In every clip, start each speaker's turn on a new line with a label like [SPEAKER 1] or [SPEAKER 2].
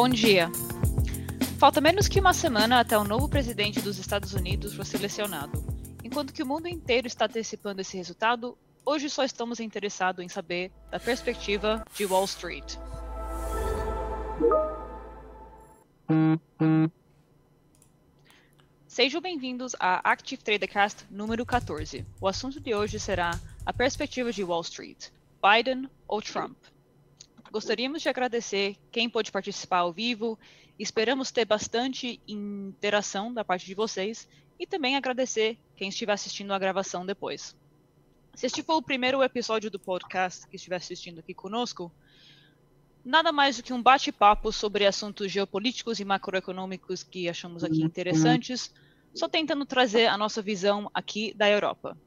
[SPEAKER 1] Bom dia. Falta menos que uma semana até o novo presidente dos Estados Unidos for selecionado. Enquanto que o mundo inteiro está antecipando esse resultado, hoje só estamos interessados em saber da perspectiva de Wall Street. Sejam bem-vindos à Active Tradercast número 14. O assunto de hoje será a perspectiva de Wall Street, Biden ou Trump. Gostaríamos de agradecer quem pôde participar ao vivo, esperamos ter bastante interação da parte de vocês e também agradecer quem estiver assistindo a gravação depois. Se este for o primeiro episódio do podcast que estiver assistindo aqui conosco, nada mais do que um bate-papo sobre assuntos geopolíticos e macroeconômicos que achamos aqui interessantes, só tentando trazer a nossa visão aqui da Europa.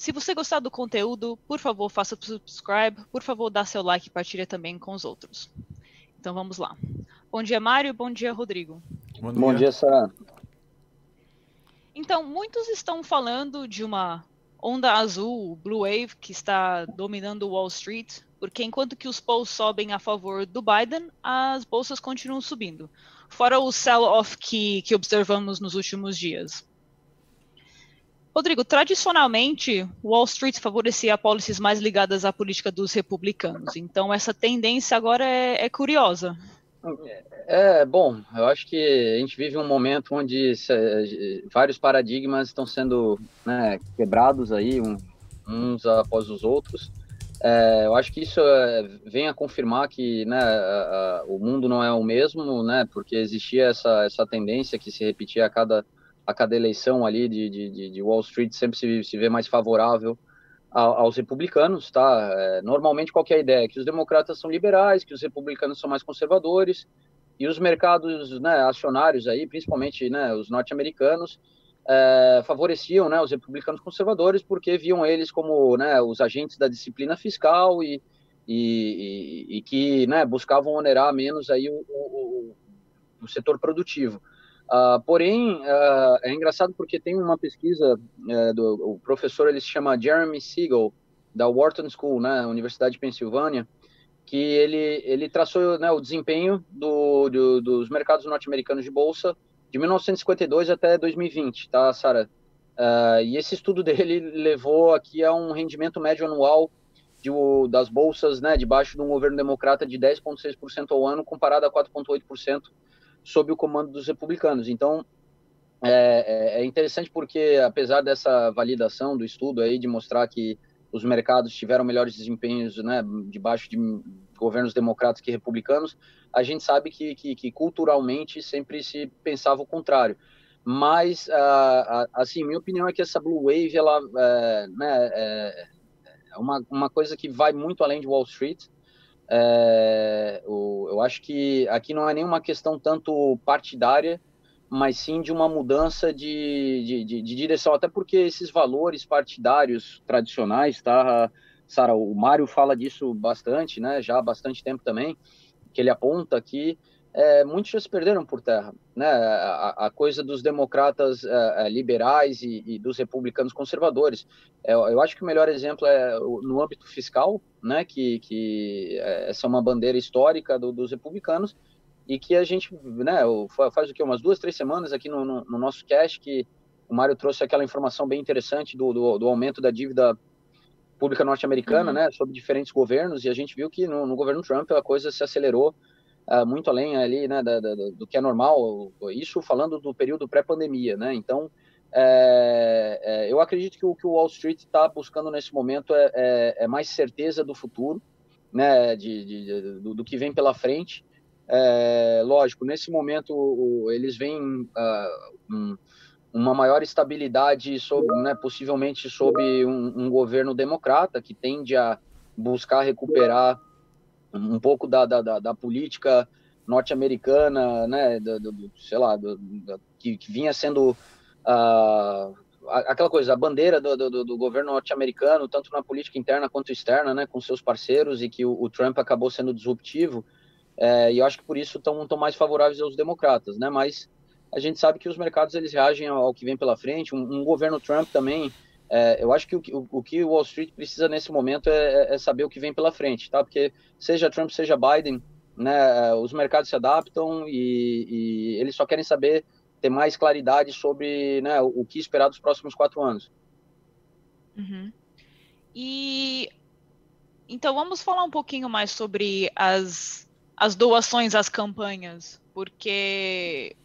[SPEAKER 1] Se você gostar do conteúdo, por favor, faça subscribe, por favor, dá seu like e partilha também com os outros. Então vamos lá. Bom dia, Mário. Bom dia, Rodrigo.
[SPEAKER 2] Bom dia, Bom dia Sara.
[SPEAKER 1] Então, muitos estão falando de uma onda azul, Blue Wave, que está dominando Wall Street, porque enquanto que os polls sobem a favor do Biden, as bolsas continuam subindo, fora o sell-off que, que observamos nos últimos dias. Rodrigo, tradicionalmente, Wall Street favorecia policies mais ligadas à política dos republicanos, então essa tendência agora é, é curiosa.
[SPEAKER 2] É, bom, eu acho que a gente vive um momento onde se, vários paradigmas estão sendo né, quebrados aí, um, uns após os outros. É, eu acho que isso é, vem a confirmar que né, a, a, o mundo não é o mesmo, né, porque existia essa, essa tendência que se repetia a cada, a cada eleição ali de, de, de Wall Street, sempre se, se vê mais favorável aos republicanos, tá? É, normalmente qualquer é ideia que os democratas são liberais, que os republicanos são mais conservadores e os mercados, né, acionários aí, principalmente, né, os norte-americanos, é, favoreciam, né, os republicanos conservadores porque viam eles como, né, os agentes da disciplina fiscal e, e, e, e que, né, buscavam onerar menos aí o, o, o setor produtivo. Uh, porém, uh, é engraçado porque tem uma pesquisa uh, do o professor, ele se chama Jeremy Siegel, da Wharton School, né, Universidade de Pensilvânia, que ele, ele traçou né, o desempenho do, do, dos mercados norte-americanos de bolsa de 1952 até 2020, tá, Sara? Uh, e esse estudo dele levou aqui a um rendimento médio anual de, das bolsas né, debaixo de um governo democrata de 10,6% ao ano, comparado a 4,8% sob o comando dos republicanos. Então, é, é, é, interessante porque, apesar dessa validação do estudo aí, de mostrar que os mercados tiveram melhores desempenhos né, debaixo de governos democratas que republicanos, a gente sabe que, que, que culturalmente sempre se pensava o contrário. Mas, assim, minha opinião é que essa Blue Wave, ela é, né, é, é uma, uma coisa que vai muito além de Wall Street, é, o, eu acho que aqui não é nenhuma questão tanto partidária, mas sim de uma mudança de, de, de, de direção, até porque esses valores partidários tradicionais, tá, Sara, o Mário fala disso bastante, né, já há bastante tempo também, que ele aponta que é, muitos já se perderam por terra. Né? A, a coisa dos democratas é, é liberais e, e, dos republicanos conservadores. É, eu acho que o melhor exemplo é no âmbito fiscal, né? que, que é, essa é uma bandeira histórica do, dos republicanos e que a gente né, faz o que umas duas, três semanas aqui no, no, no nosso cast que o Mário trouxe aquela informação bem interessante do, do, do aumento da dívida pública norte-americana, uhum. né, sobre diferentes governos, e a gente viu que no, no governo Trump a coisa se acelerou uh, muito além ali, né, da, da, do que é normal, isso falando do período pré-pandemia, né, então é, é, eu acredito que o que o Wall Street está buscando nesse momento é, é, é, mais certeza do futuro, né, de, de, de do, do, que vem pela frente. É, lógico, nesse momento o, eles veem uh, um, uma maior estabilidade, sobre, né, possivelmente sob um, um governo democrata que tende a buscar recuperar um pouco da, da, da política norte-americana, né, do, do, sei lá, do, que, que, vinha sendo uh, aquela coisa, a bandeira do, do governo norte-americano, tanto na política interna quanto externa, né, com seus parceiros, e que o, o Trump acabou sendo disruptivo, é, e eu acho que por isso estão mais favoráveis aos democratas, né, mas a gente sabe que os mercados eles reagem ao, ao que vem pela frente, um, um governo Trump também é, eu acho que o, o, o, que o Wall Street precisa nesse momento é, é, é, saber o que vem pela frente, tá? Porque seja Trump, seja Biden, né, os mercados se adaptam e, e eles só querem saber ter mais claridade sobre né, o que esperar dos próximos quatro anos.
[SPEAKER 1] Uhum. E então vamos falar um pouquinho mais sobre as, as doações às campanhas, porque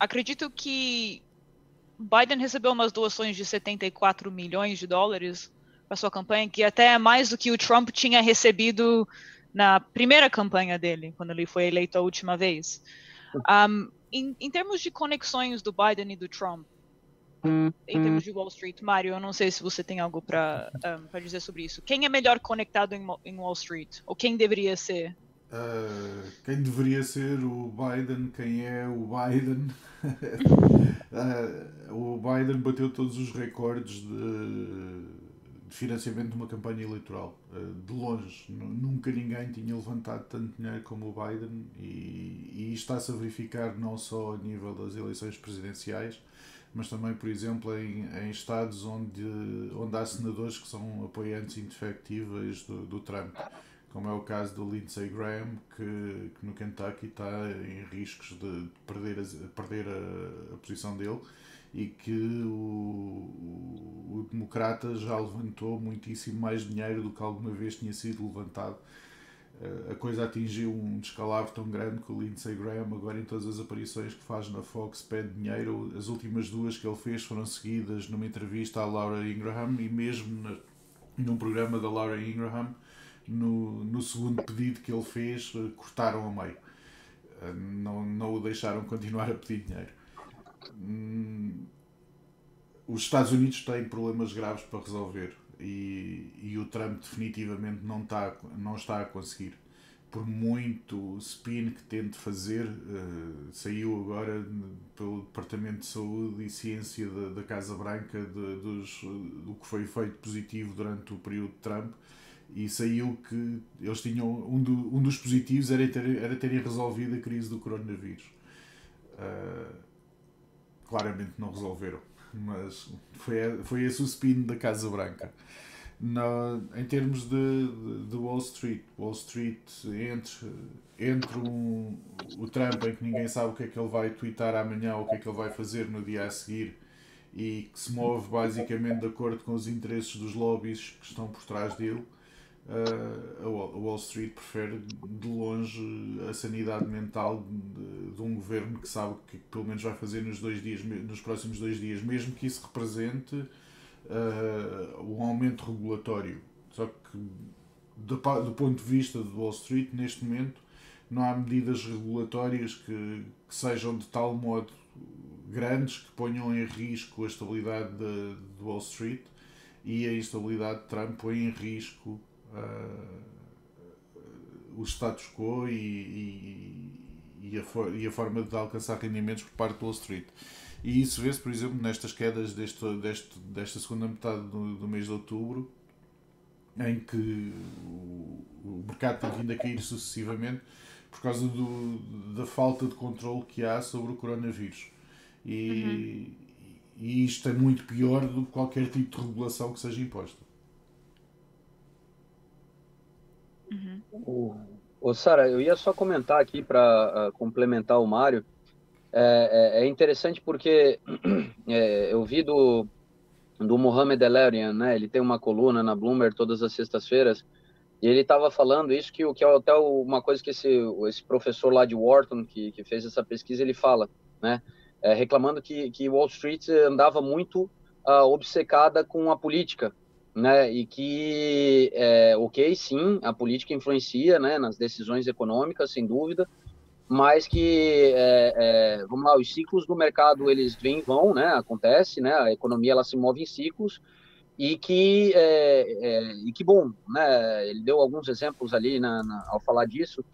[SPEAKER 1] acredito que Biden recebeu umas doações de 74 milhões de dólares para sua campanha, que até é mais do que o Trump tinha recebido na primeira campanha dele, quando ele foi eleito a última vez. Um, em, em, termos de conexões do Biden e do Trump, em termos de Wall Street, Mário, eu não sei se você tem algo para um, dizer sobre isso. Quem é melhor conectado em, em Wall Street? Ou quem deveria ser?
[SPEAKER 3] Uh, quem deveria ser o Biden, quem é o Biden. uh, o Biden bateu todos os recordes de, de financiamento de uma campanha eleitoral. Uh, de longe. Nunca ninguém tinha levantado tanto dinheiro como o Biden e, e está-se a verificar não só a nível das eleições presidenciais, mas também, por exemplo, em, em estados onde, onde há senadores que são apoiantes indefectíveis do, do Trump como é o caso do Lindsey Graham, que, que no Kentucky está em riscos de perder, a, perder a, a posição dele e que o, o, o, Democrata já levantou muitíssimo mais dinheiro do que alguma vez tinha sido levantado. Uh, a coisa atingiu um descalabro tão grande que o Lindsey Graham, agora em todas as aparições que faz na Fox, pede dinheiro. As últimas duas que ele fez foram seguidas numa entrevista à Laura Ingraham e mesmo na, num programa da Laura Ingraham no, no segundo pedido que ele fez, eh, cortaram a meio. Eh, não, não o deixaram continuar a pedir dinheiro. Hum, os Estados Unidos têm problemas graves para resolver e, e o Trump definitivamente não está, não está a conseguir. Por muito spin que tente fazer, uh, saiu agora pelo Departamento de Saúde e Ciência da, da Casa Branca de, dos, do que foi feito positivo durante o período de Trump e saiu que eles tinham um, do, um dos positivos era, ter, era terem resolvido a crise do coronavírus. Uh, claramente não resolveram, mas foi, foi esse o spin da Casa Branca. Na, em termos de, de, de, Wall Street, Wall Street entre, entre um, o Trump em que ninguém sabe o que é que ele vai twittar amanhã ou o que é que ele vai fazer no dia a seguir e que se move basicamente de acordo com os interesses dos lobbies que estão por trás dele uh, a Wall Street prefere de longe a sanidade mental de, de, um governo que sabe que pelo menos vai fazer nos dois dias, nos próximos dois dias, mesmo que isso represente uh, um aumento regulatório. Só que do, do, ponto de vista do Wall Street, neste momento, não há medidas regulatórias que, que sejam de tal modo grandes que ponham em risco a estabilidade de, de Wall Street e a instabilidade de Trump põe em risco uh, o status quo e, e, e, a e, a forma de alcançar rendimentos por parte do Wall Street. E isso vê-se, por exemplo, nestas quedas deste, deste, desta segunda metade do, do mês de outubro, em que o, o mercado tem vindo a cair sucessivamente por causa do, da falta de controle que há sobre o coronavírus. E, uhum. e isto é muito pior do que qualquer tipo de regulação que seja imposta.
[SPEAKER 2] Uhum. O, Sara, eu ia só comentar aqui para uh, ah, complementar o Mário. É, é, é interessante porque é, eu vi do, do Mohamed Elerian, né? Ele tem uma coluna na Bloomberg todas as sextas-feiras e ele estava falando isso que o que é até uma coisa que esse, esse professor lá de Wharton que, que fez essa pesquisa ele fala, né? É, reclamando que, que Wall Street andava muito uh, obcecada com a política, né, e que, é, ok, sim, a política influencia, né, nas decisões econômicas, sem dúvida, mas que, é, é, vamos lá, os ciclos do mercado, eles vêm e vão, né, acontece, né, a economia, ela se move em ciclos, e que, é, é, e que bom, né, ele deu alguns exemplos ali na, na, ao falar disso,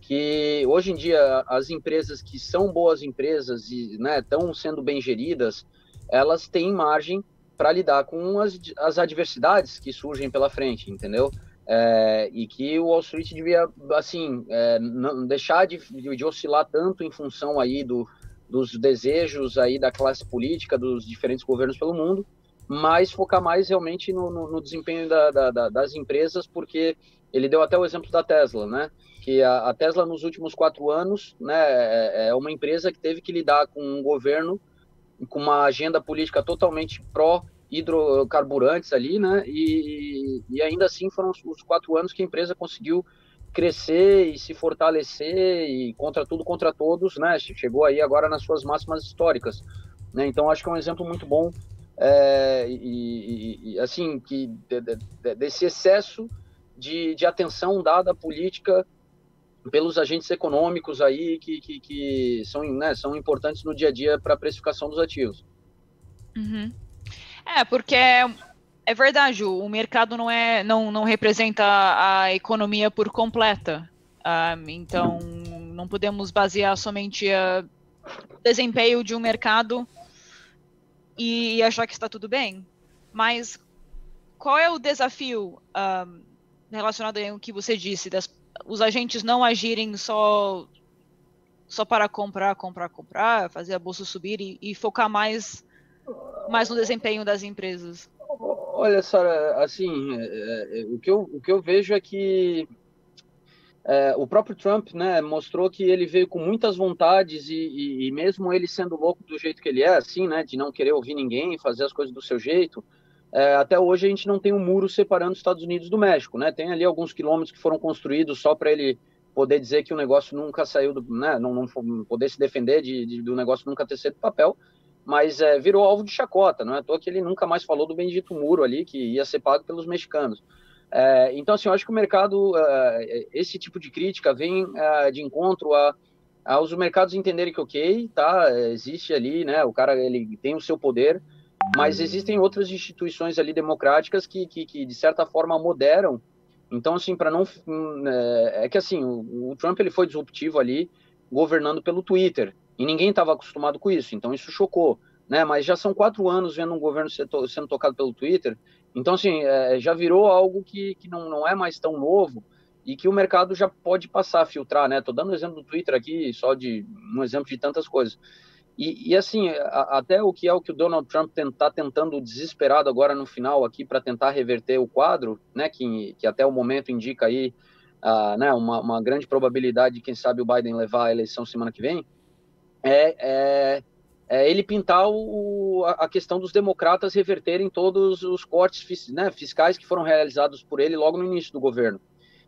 [SPEAKER 2] que hoje em dia as empresas que são boas empresas e estão né, sendo bem geridas, elas têm margem para lidar com as, as adversidades que surgem pela frente, entendeu? É, e que o Wall Street devia, assim, é, não deixar de, de, de, oscilar tanto em função aí do, dos desejos aí da classe política, dos diferentes governos pelo mundo, mas focar mais realmente no, no, no desempenho da, da, da, das empresas, porque ele deu até o exemplo da Tesla, né? que a, a, Tesla nos últimos quatro anos né, é, é uma empresa que teve que lidar com um governo com uma agenda política totalmente pró hidrocarburantes ali, né? E, e ainda assim foram os, quatro anos que a empresa conseguiu crescer e se fortalecer e contra tudo, contra todos, né? Chegou aí agora nas suas máximas históricas, né? Então acho que é um exemplo muito bom é, e, e, assim que de, de, desse excesso de, de atenção dada à política pelos agentes econômicos aí que, que, que são, né, são importantes no dia a dia para a precificação dos ativos.
[SPEAKER 1] Uhum. É, porque é, é verdade, o mercado não, é, não, não representa a economia por completa. Uh, então, não podemos basear somente o desempenho de um mercado e achar que está tudo bem. Mas qual é o desafio um, ah, relacionado ao que você disse, das, os agentes não agirem só só para comprar, comprar, comprar, fazer a bolsa subir e, e focar mais mais no desempenho das empresas?
[SPEAKER 2] Olha, Sara, assim, é, é, o, que eu, o que eu vejo é que é, o próprio Trump né, mostrou que ele veio com muitas vontades e, e, e, mesmo ele sendo louco do jeito que ele é, assim, né, de não querer ouvir ninguém, fazer as coisas do seu jeito, é, até hoje a gente não tem um muro separando os Estados Unidos do México, né? Tem ali alguns quilômetros que foram construídos só para ele poder dizer que o negócio nunca saiu do, né, não, não poder se defender de, de, do negócio nunca ter sido papel, mas é, virou alvo de chacota, não é à toa que ele nunca mais falou do bendito muro ali, que ia ser pago pelos mexicanos. É, então, assim, eu acho que o mercado, é, esse tipo de crítica vem é, de encontro a, aos mercados entenderem que, ok, tá, existe ali, né, o cara, ele tem o seu poder, mas existem outras instituições ali democráticas que, que, que de certa forma, moderam. Então, assim, para não... É, é, que, assim, o, o Trump, ele foi disruptivo ali, governando pelo Twitter, e ninguém estava acostumado com isso, então isso chocou, né? Mas já são quatro anos vendo um governo sendo tocado pelo Twitter, então assim é, já virou algo que, que não, não é mais tão novo e que o mercado já pode passar a filtrar, né? Tô dando um exemplo do Twitter aqui, só de um exemplo de tantas coisas. E, e assim, a, até o que é o que o Donald Trump está tentando desesperado agora no final aqui para tentar reverter o quadro, né? Que, que até o momento indica aí, uh, né? Uma, uma grande probabilidade de quem sabe o Biden levar a eleição semana que vem é, é, é ele pintar o, a questão dos democratas reverterem todos os cortes né, fiscais que foram realizados por ele logo no início do governo.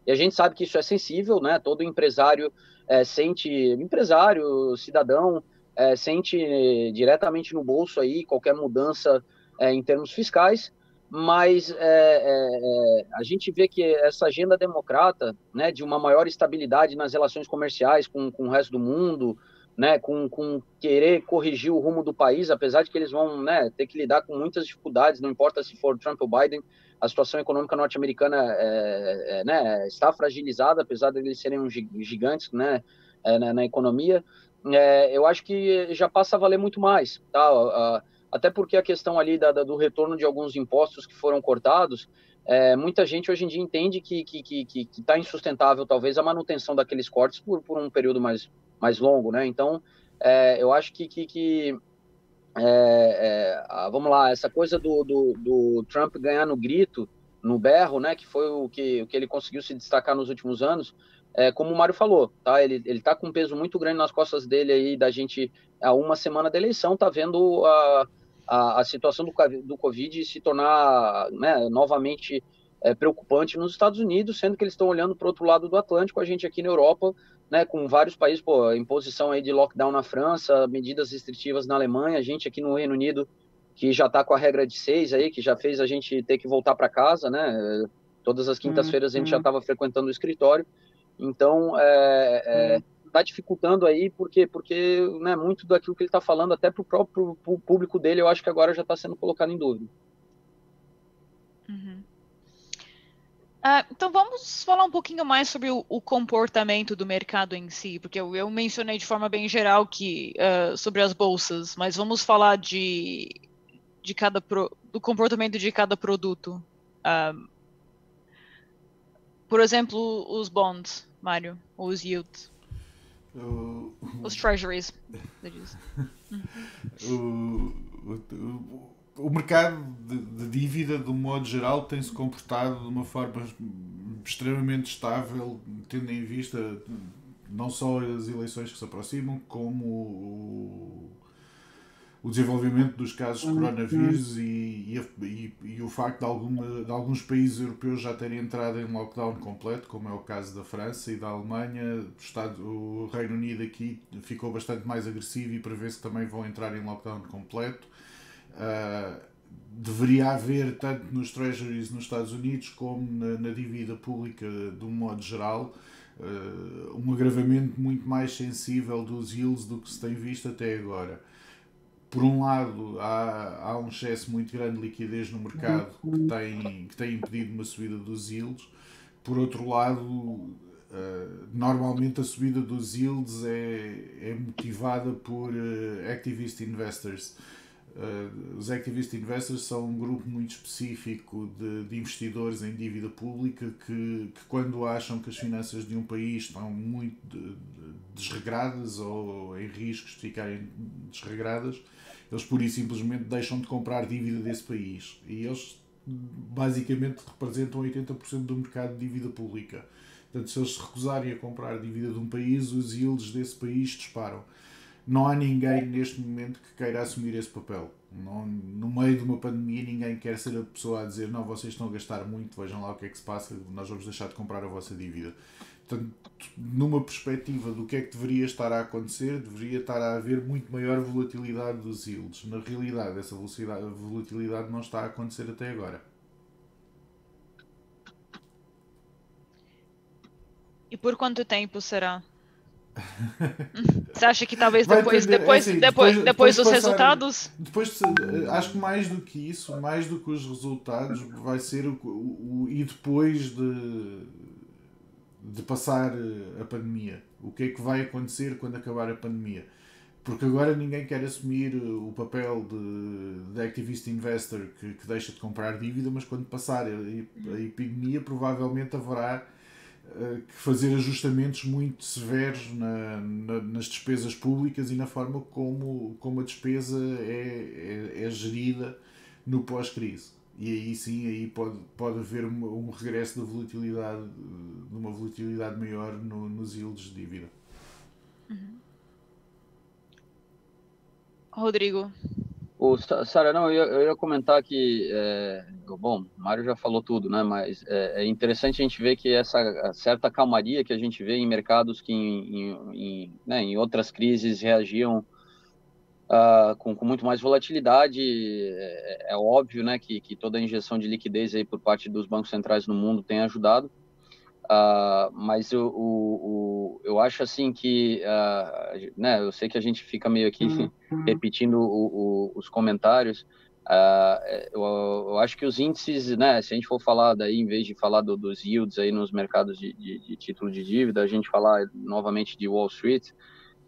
[SPEAKER 2] E a gente sabe que isso é sensível, né? Todo empresário é, sente, empresário, cidadão, é, sente diretamente no bolso aí qualquer mudança é, em termos fiscais, mas é, é, é, a gente vê que essa agenda democrata, né, de uma maior estabilidade nas relações comerciais com, com o resto do mundo, né, com, com querer corrigir o rumo do país, apesar de que eles vão né, ter que lidar com muitas dificuldades, não importa se for Trump ou Biden, a situação econômica norte-americana é, é, né, está fragilizada, apesar de eles serem gigantes né, é, na, na, economia, é, eu acho que já passa a valer muito mais, tá? até porque a questão ali da, da, do retorno de alguns impostos que foram cortados, é, muita gente hoje em dia entende que está que, que, que, tá insustentável, talvez, a manutenção daqueles cortes por, por um período mais, mais longo, né? Então, é, eu acho que, que, que é, é, vamos lá, essa coisa do, do, do, Trump ganhar no grito, no berro, né? Que foi o que, o que ele conseguiu se destacar nos últimos anos. É, como o Mário falou, tá? Ele, ele tá com um peso muito grande nas costas dele aí, da gente, há uma semana da eleição, tá vendo a, a, a situação do, do Covid se tornar né, novamente é, preocupante nos Estados Unidos, sendo que eles estão olhando para o outro lado do Atlântico, a gente aqui na Europa, né, com vários países, pô, imposição aí de lockdown na França, medidas restritivas na Alemanha, a gente aqui no Reino Unido, que já está com a regra de seis aí, que já fez a gente ter que voltar para casa, né, todas as quintas-feiras a gente já estava uhum. frequentando o escritório, então, é, é, uhum está dificultando aí, porque, porque né, muito daquilo que ele está falando, até para o próprio público dele, eu acho que agora já está sendo colocado em dúvida.
[SPEAKER 1] Uhum. Uh, então vamos falar um pouquinho mais sobre o, o, comportamento do mercado em si, porque eu, eu mencionei de forma bem geral que uh, sobre as bolsas, mas vamos falar de, de cada pro, do comportamento de cada produto. Uh, por exemplo, os bonds, Mário, os yields. Os treasuries.
[SPEAKER 3] o, o, o, mercado de, de, dívida, de um modo geral, tem-se comportado de uma forma extremamente estável, tendo em vista não só as eleições que se aproximam, como o, desenvolvimento dos casos de uhum. coronavírus e, e, e, o facto de, alguma, de alguns países europeus já terem entrado em lockdown completo, como é o caso da França e da Alemanha. O, Estado, o Reino Unido aqui ficou bastante mais agressivo e prevê-se que também vão entrar em lockdown completo. Uh, deveria haver, tanto nos treasuries nos Estados Unidos como na, na dívida pública de um modo geral, uh, um agravamento muito mais sensível dos yields do que se tem visto até agora por um lado, há, há um excesso muito grande de liquidez no mercado que tem, que tem impedido uma subida dos yields. Por outro lado, uh, normalmente a subida dos yields é, é motivada por uh, activist investors. Uh, os activist investors são um grupo muito específico de, de investidores em dívida pública que, que, quando acham que as finanças de um país estão muito de, de, desregradas ou em riscos de ficarem desregradas, eles pura e simplesmente deixam de comprar dívida desse país. E eles basicamente representam 80% do mercado de dívida pública. Portanto, se eles se recusarem a comprar dívida de um país, os yields desse país disparam. Não há ninguém neste momento que queira assumir esse papel. Não, no meio de uma pandemia, ninguém quer ser a pessoa a dizer: Não, vocês estão a gastar muito, vejam lá o que é que se passa, nós vamos deixar de comprar a vossa dívida. Portanto, numa perspectiva do que é que deveria estar a acontecer, deveria estar a haver muito maior volatilidade dos yields. Na realidade, essa volatilidade não está a acontecer até agora.
[SPEAKER 1] E por quanto tempo será? Você acha que talvez depois, depois, é assim, depois, depois, depois, dos passar, resultados?
[SPEAKER 3] Depois, acho que mais do que isso, mais do que os resultados, vai ser o, o, o e depois de de passar eh, a pandemia. O que é que vai acontecer quando acabar a pandemia? Porque agora ninguém quer assumir eh, o papel de, de activist investor que, que deixa de comprar dívida, mas quando passar a, a epidemia, provavelmente haverá que fazer ajustamentos muito severos na, na, nas despesas públicas e na forma como, como a despesa é, é, é gerida no pós-crise e aí sim aí pode, pode haver um, um regresso da volatilidade, de uma volatilidade maior no, nos yields de dívida. Uhum.
[SPEAKER 1] Rodrigo.
[SPEAKER 2] O, Sara, não, eu, eu ia comentar que, é, bom, Mário já falou tudo, né, mas é, é, interessante a gente ver que essa certa calmaria que a gente vê em mercados que em, em, em, né, em outras crises reagiam uh, com, com, muito mais volatilidade. É, é, óbvio né, que, que toda a injeção de liquidez aí por parte dos bancos centrais no mundo tem ajudado. Uh, mas eu, o, o, eu acho assim que, uh, né, eu sei que a gente fica meio aqui uhum. repetindo o, os comentários, uh, eu, eu, acho que os índices, né, se a gente for falar daí, em vez de falar do, dos yields aí nos mercados de, de, de, título de dívida, a gente falar novamente de Wall Street,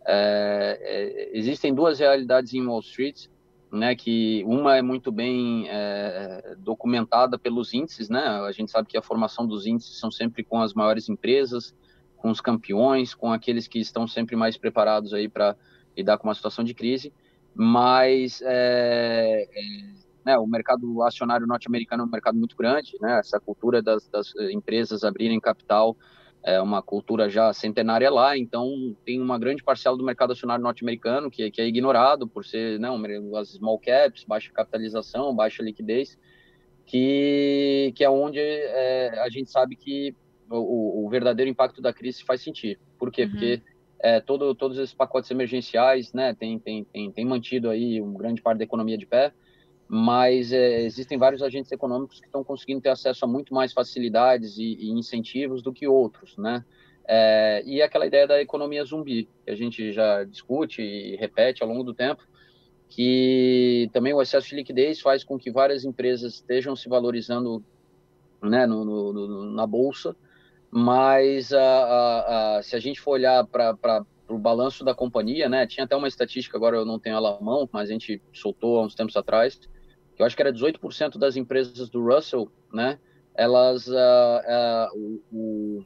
[SPEAKER 2] é, é, existem duas realidades em Wall Street, né, que uma é muito bem é, documentada pelos índices, né, a gente sabe que a formação dos índices são sempre com as maiores empresas, com os campeões, com aqueles que estão sempre mais preparados aí para lidar com uma situação de crise, mas é, é, né, o mercado acionário norte-americano é um mercado muito grande, né, essa cultura das, das empresas abrirem capital é uma cultura já centenária lá, então tem uma grande parcela do mercado acionário norte-americano que, que, é ignorado por ser não, as small caps, baixa capitalização, baixa liquidez, que, que é onde é, a gente sabe que o, o, verdadeiro impacto da crise faz sentir. Por quê? Uhum. Porque é, todo, todos esses pacotes emergenciais né, tem, tem, tem, tem mantido aí um grande parte da economia de pé, mas é, existem vários agentes econômicos que estão conseguindo ter acesso a muito mais facilidades e, e incentivos do que outros, né? É, e aquela ideia da economia zumbi, que a gente já discute e repete ao longo do tempo, que também o excesso de liquidez faz com que várias empresas estejam se valorizando né, no, no, no na bolsa, mas a, a, a, se a gente for olhar para o balanço da companhia, né, tinha até uma estatística, agora eu não tenho ela à mão, mas a gente soltou há uns tempos atrás, eu acho que era 18% das empresas do Russell, né, elas, uh, uh, o, o,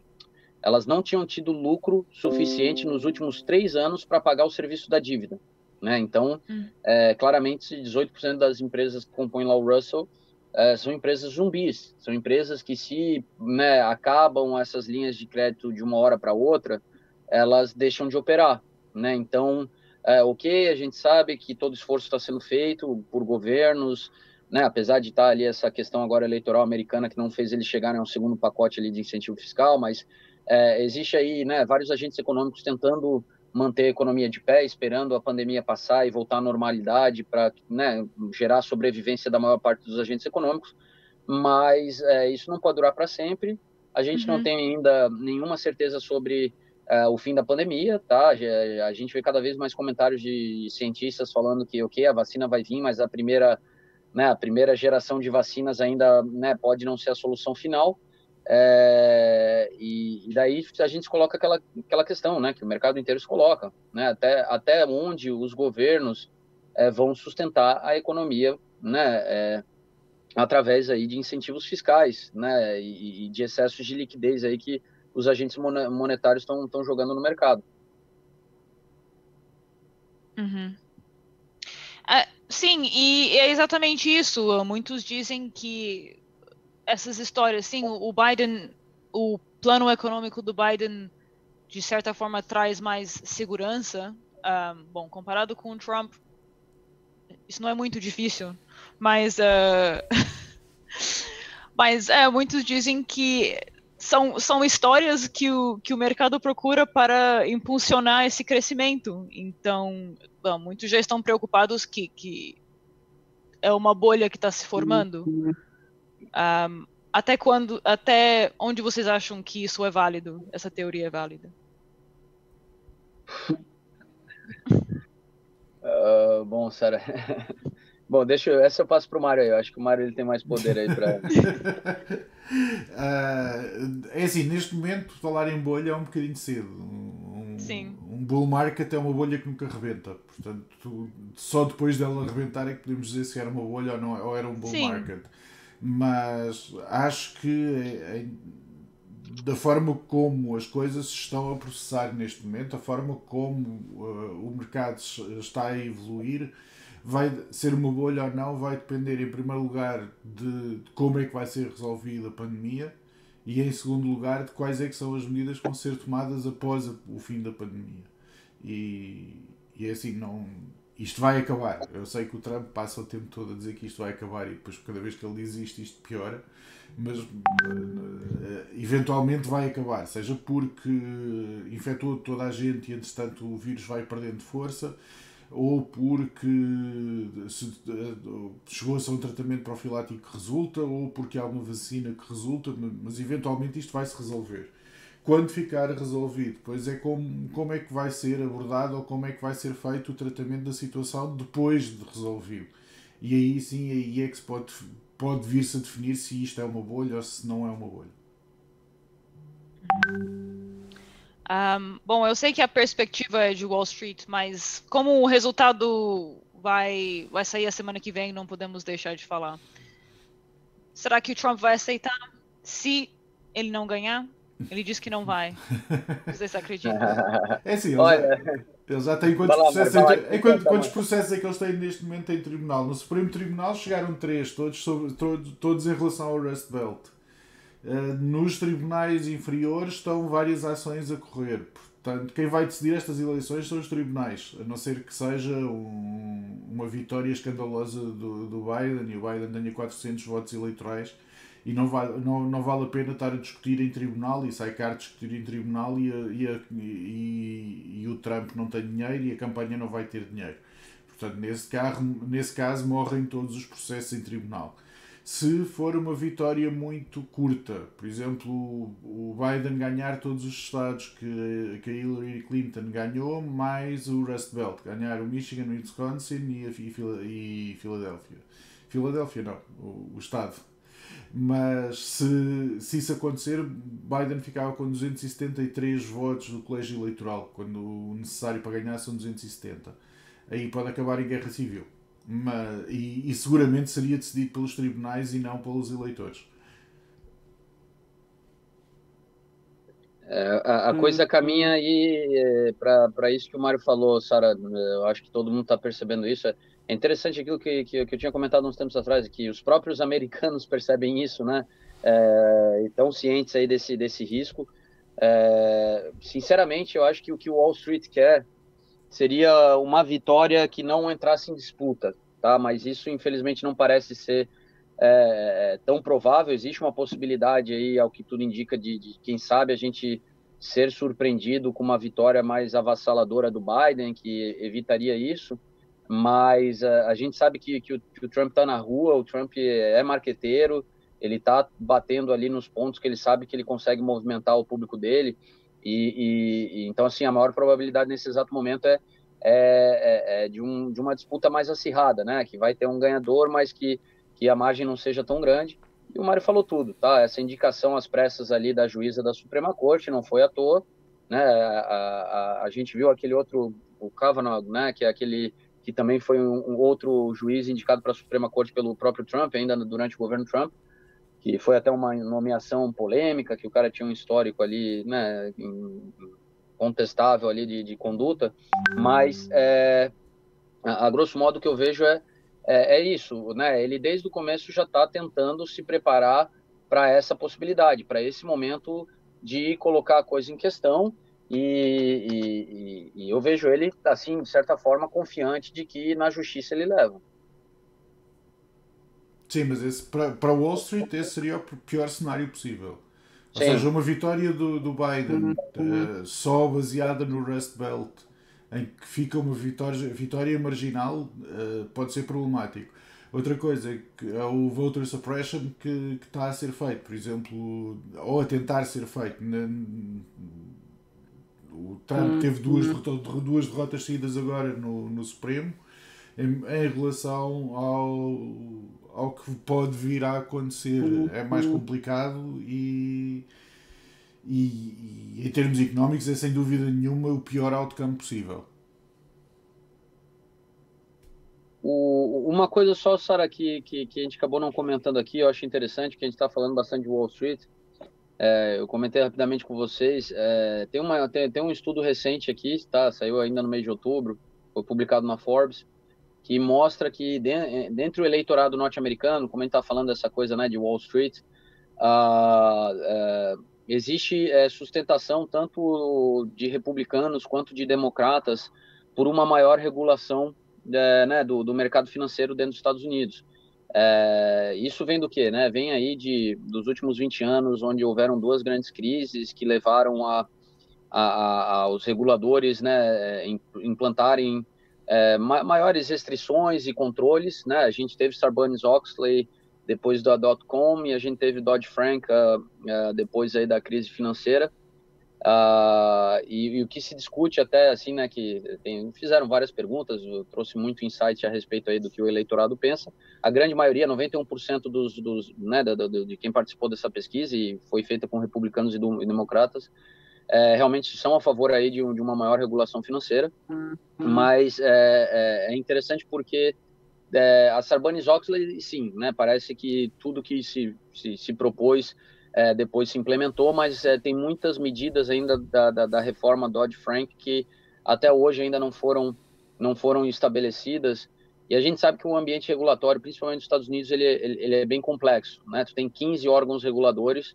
[SPEAKER 2] elas não tinham tido lucro suficiente nos últimos três anos para pagar o serviço da dívida. Né? Então, hum. é, claramente, 18% das empresas que compõem lá o Russell é, são empresas zumbis, são empresas que se né, acabam essas linhas de crédito de uma hora para outra, elas deixam de operar, né? Então, é, ok, a gente sabe que todo esforço está sendo feito por governos, né? Apesar de estar tá ali essa questão agora eleitoral americana que não fez eles chegarem a um segundo pacote ali de incentivo fiscal, mas é, existe aí, né? Vários agentes econômicos tentando manter a economia de pé, esperando a pandemia passar e voltar à normalidade para né, gerar a sobrevivência da maior parte dos agentes econômicos, mas é, isso não pode durar para sempre. A gente uhum. não tem ainda nenhuma certeza sobre é, o fim da pandemia, tá? A gente vê cada vez mais comentários de cientistas falando que, ok, a vacina vai vir, mas a primeira, né, a primeira geração de vacinas ainda né, pode não ser a solução final. É, e, e, daí a gente coloca aquela, aquela questão, né, que o mercado inteiro se coloca, né, até, até onde os governos é, vão sustentar a economia, né, é, através aí de incentivos fiscais, né, e, e, de excessos de liquidez aí que os agentes monetários estão jogando no mercado.
[SPEAKER 1] Uhum. É, sim, e é exatamente isso. Muitos dizem que essas histórias, sim, o Biden, o plano econômico do Biden, de certa forma, traz mais segurança. Uh, bom, comparado com o Trump, isso não é muito difícil, mas, uh, mas é, muitos dizem que são, são histórias que o, que o mercado procura para impulsionar esse crescimento. Então, bom, muitos já estão preocupados que, que é uma bolha que está se formando. Um, até quando, até onde vocês acham que isso é válido? Essa teoria é válida?
[SPEAKER 2] Uh, bom, Sara. bom, deixa eu, essa eu passo para o Mário aí. Eu acho que o Mário ele tem mais poder aí para.
[SPEAKER 3] uh, é assim, neste momento, falar em bolha é um bocadinho cedo. Um,
[SPEAKER 1] Sim.
[SPEAKER 3] Um bull market é uma bolha que nunca rebenta. Portanto, só depois dela rebentar é que podemos dizer se era uma bolha ou, não, ou era um bull Sim. market mas acho que é, é, da forma como as coisas se estão a processar neste momento, a forma como uh, o mercado está a evoluir, vai ser uma bolha ou não, vai depender em primeiro lugar de, como é que vai ser resolvida a pandemia e em segundo lugar de quais é que são as medidas que vão ser tomadas após o fim da pandemia. E, e é assim, não, isto vai acabar. Eu sei que o Trump passa o tempo todo a dizer que isto vai acabar e depois cada vez que ele diz isto, isto piora, mas uh, eventualmente vai acabar, seja porque infectou toda a gente e entretanto o vírus vai perdendo força, ou porque se, uh, chegou-se a um tratamento profilático que resulta, ou porque há uma vacina que resulta, mas eventualmente isto vai se resolver quando ficar resolvido, pois é como, como é que vai ser abordado ou como é que vai ser feito o tratamento da situação depois de resolvido. E aí sim, aí é que se pode, pode vir-se a definir se isto é uma bolha ou se não é uma bolha.
[SPEAKER 1] Um, bom, eu sei que a perspectiva é de Wall Street, mas como o resultado vai, vai sair a semana que vem, não podemos deixar de falar. Será que o Trump vai aceitar se ele não ganhar? Ele disse que não vai. Vocês acreditam?
[SPEAKER 3] É assim, ele, Olha, já, ele já quantos, lá, processos, lá, em, quantos, quantos processos é que eles têm neste momento em tribunal? No Supremo Tribunal chegaram três, todos, sobre, todos, todos em relação ao Rust Belt. Uh, nos tribunais inferiores estão várias ações a correr. Portanto, quem vai decidir estas eleições são os tribunais, a não ser que seja um, uma vitória escandalosa do, do Biden e o Biden tenha 400 votos eleitorais e não vale, não, não vale a pena estar a discutir em tribunal e sai caro discutir em tribunal e, a, e, a, e, e, o Trump não tem dinheiro e a campanha não vai ter dinheiro. Portanto, nesse, carro, nesse caso, morrem todos os processos em tribunal. Se for uma vitória muito curta, por exemplo, o Biden ganhar todos os estados que, que a Hillary Clinton ganhou, mais o Rust Belt, ganhar o Michigan, o Wisconsin e, a, e, e Filadélfia. Filadélfia não, o, o estado mas se, se isso acontecer, Biden ficava com 273 votos do colégio eleitoral, quando o necessário para ganhar são 270. Aí pode acabar em guerra civil. Mas, e, e seguramente seria decidido pelos tribunais e não pelos eleitores.
[SPEAKER 2] É, a, a hum. coisa caminha aí é, para isso que o Mário falou, Sara. Eu acho que todo mundo está percebendo isso. É, é interessante aquilo que, que, que, eu tinha comentado uns tempos atrás, que os próprios americanos percebem isso, né? É, estão cientes aí desse, desse risco. É, sinceramente, eu acho que o que o Wall Street quer seria uma vitória que não entrasse em disputa, tá? Mas isso, infelizmente, não parece ser é, tão provável. Existe uma possibilidade aí, ao que tudo indica, de, de quem sabe a gente ser surpreendido com uma vitória mais avassaladora do Biden, que evitaria isso mas a, a gente sabe que, que, o, que o Trump está na rua, o Trump é marqueteiro, ele está batendo ali nos pontos que ele sabe que ele consegue movimentar o público dele, e, e, então, assim, a maior probabilidade nesse exato momento é, é, é, é, de, um, de uma disputa mais acirrada, né, que vai ter um ganhador, mas que, que a margem não seja tão grande, e o Mário falou tudo, tá, essa indicação às pressas ali da juíza da Suprema Corte não foi à toa, né, a, a, a gente viu aquele outro, o Kavanaugh, né, que é aquele que também foi um, um outro juiz indicado para a Suprema Corte pelo próprio Trump, ainda durante o governo Trump, que foi até uma nomeação polêmica, que o cara tinha um histórico ali, né, contestável ali de, de conduta, mas é, a, grosso modo o que eu vejo é, é, é isso, né, ele desde o começo já está tentando se preparar para essa possibilidade, para esse momento de colocar a coisa em questão e, e, e, eu vejo ele, assim, de certa forma, confiante de que na justiça ele leva.
[SPEAKER 3] Sim, mas para Wall Street esse seria o pior cenário possível. Ou Sim. seja, uma vitória do, do Biden uh, só baseada no Rust Belt, em que fica uma vitória, vitória marginal, uh, pode ser problemático. Outra coisa é que é o voter suppression que, que está a ser feito, por exemplo, ou a tentar ser feito o Trump hum, teve duas, hum. duas derrotas seguidas agora no, no Supremo em, em relação ao, ao que pode vir a acontecer. Hum, é mais complicado e, e, e, em termos económicos é sem dúvida nenhuma o pior outcome possível.
[SPEAKER 2] O, uma coisa só, Sara, que, que, que a gente acabou não comentando aqui, eu acho interessante, que a gente está falando bastante de Wall Street, é, eu comentei rapidamente com vocês. É, tem, uma, tem, tem, um estudo recente aqui, tá? Saiu ainda no mês de outubro, foi publicado na Forbes, que mostra que de, dentro do eleitorado norte-americano, como a gente está falando dessa coisa né, de Wall Street, uh, uh, existe uh, sustentação tanto de republicanos quanto de democratas por uma maior regulação né, do, do mercado financeiro dentro dos Estados Unidos. Isso vem do quê? Né? Vem aí de, dos últimos 20 anos, onde houveram duas grandes crises que levaram a, a, a aos reguladores né, implantarem é, maiores restrições e controles. Né? A gente teve Sarbanes-Oxley depois da dot-com e a gente teve Dodd-Frank uh, uh, depois aí da crise financeira. Uh, e, e, o que se discute até assim, né, que tem, fizeram várias perguntas, trouxe muito insight a respeito aí do que o eleitorado pensa. A grande maioria, 91% dos, dos né, de quem participou dessa pesquisa e foi feita com republicanos e, do, e democratas, é, realmente são a favor aí de, de uma maior regulação financeira. Uhum. Mas é, é, é, interessante porque é, a Sarbanes-Oxley, sim, né, parece que tudo que se, se, se propôs é, depois se implementou, mas é, tem muitas medidas ainda da, da, da reforma Dodd-Frank que até hoje ainda não foram, não foram estabelecidas. E a gente sabe que o ambiente regulatório, principalmente nos Estados Unidos, ele, ele, ele é bem complexo. Né? Tu tem 15 órgãos reguladores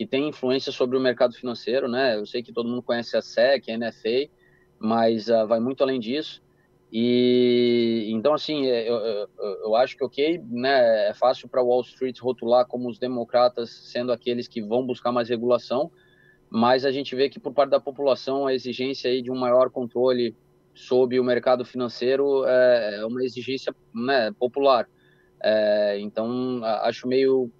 [SPEAKER 2] que têm influência sobre o mercado financeiro. Né? Eu sei que todo mundo conhece a SEC, a NFA, mas uh, vai muito além disso. E então, assim, é, eu, eu, eu, acho que, ok, né, é fácil para Wall Street rotular como os democratas sendo aqueles que vão buscar mais regulação, mas a gente vê que, por parte da população, a exigência aí de um maior controle sobre o mercado financeiro é, é uma exigência né, popular. É, então, acho meio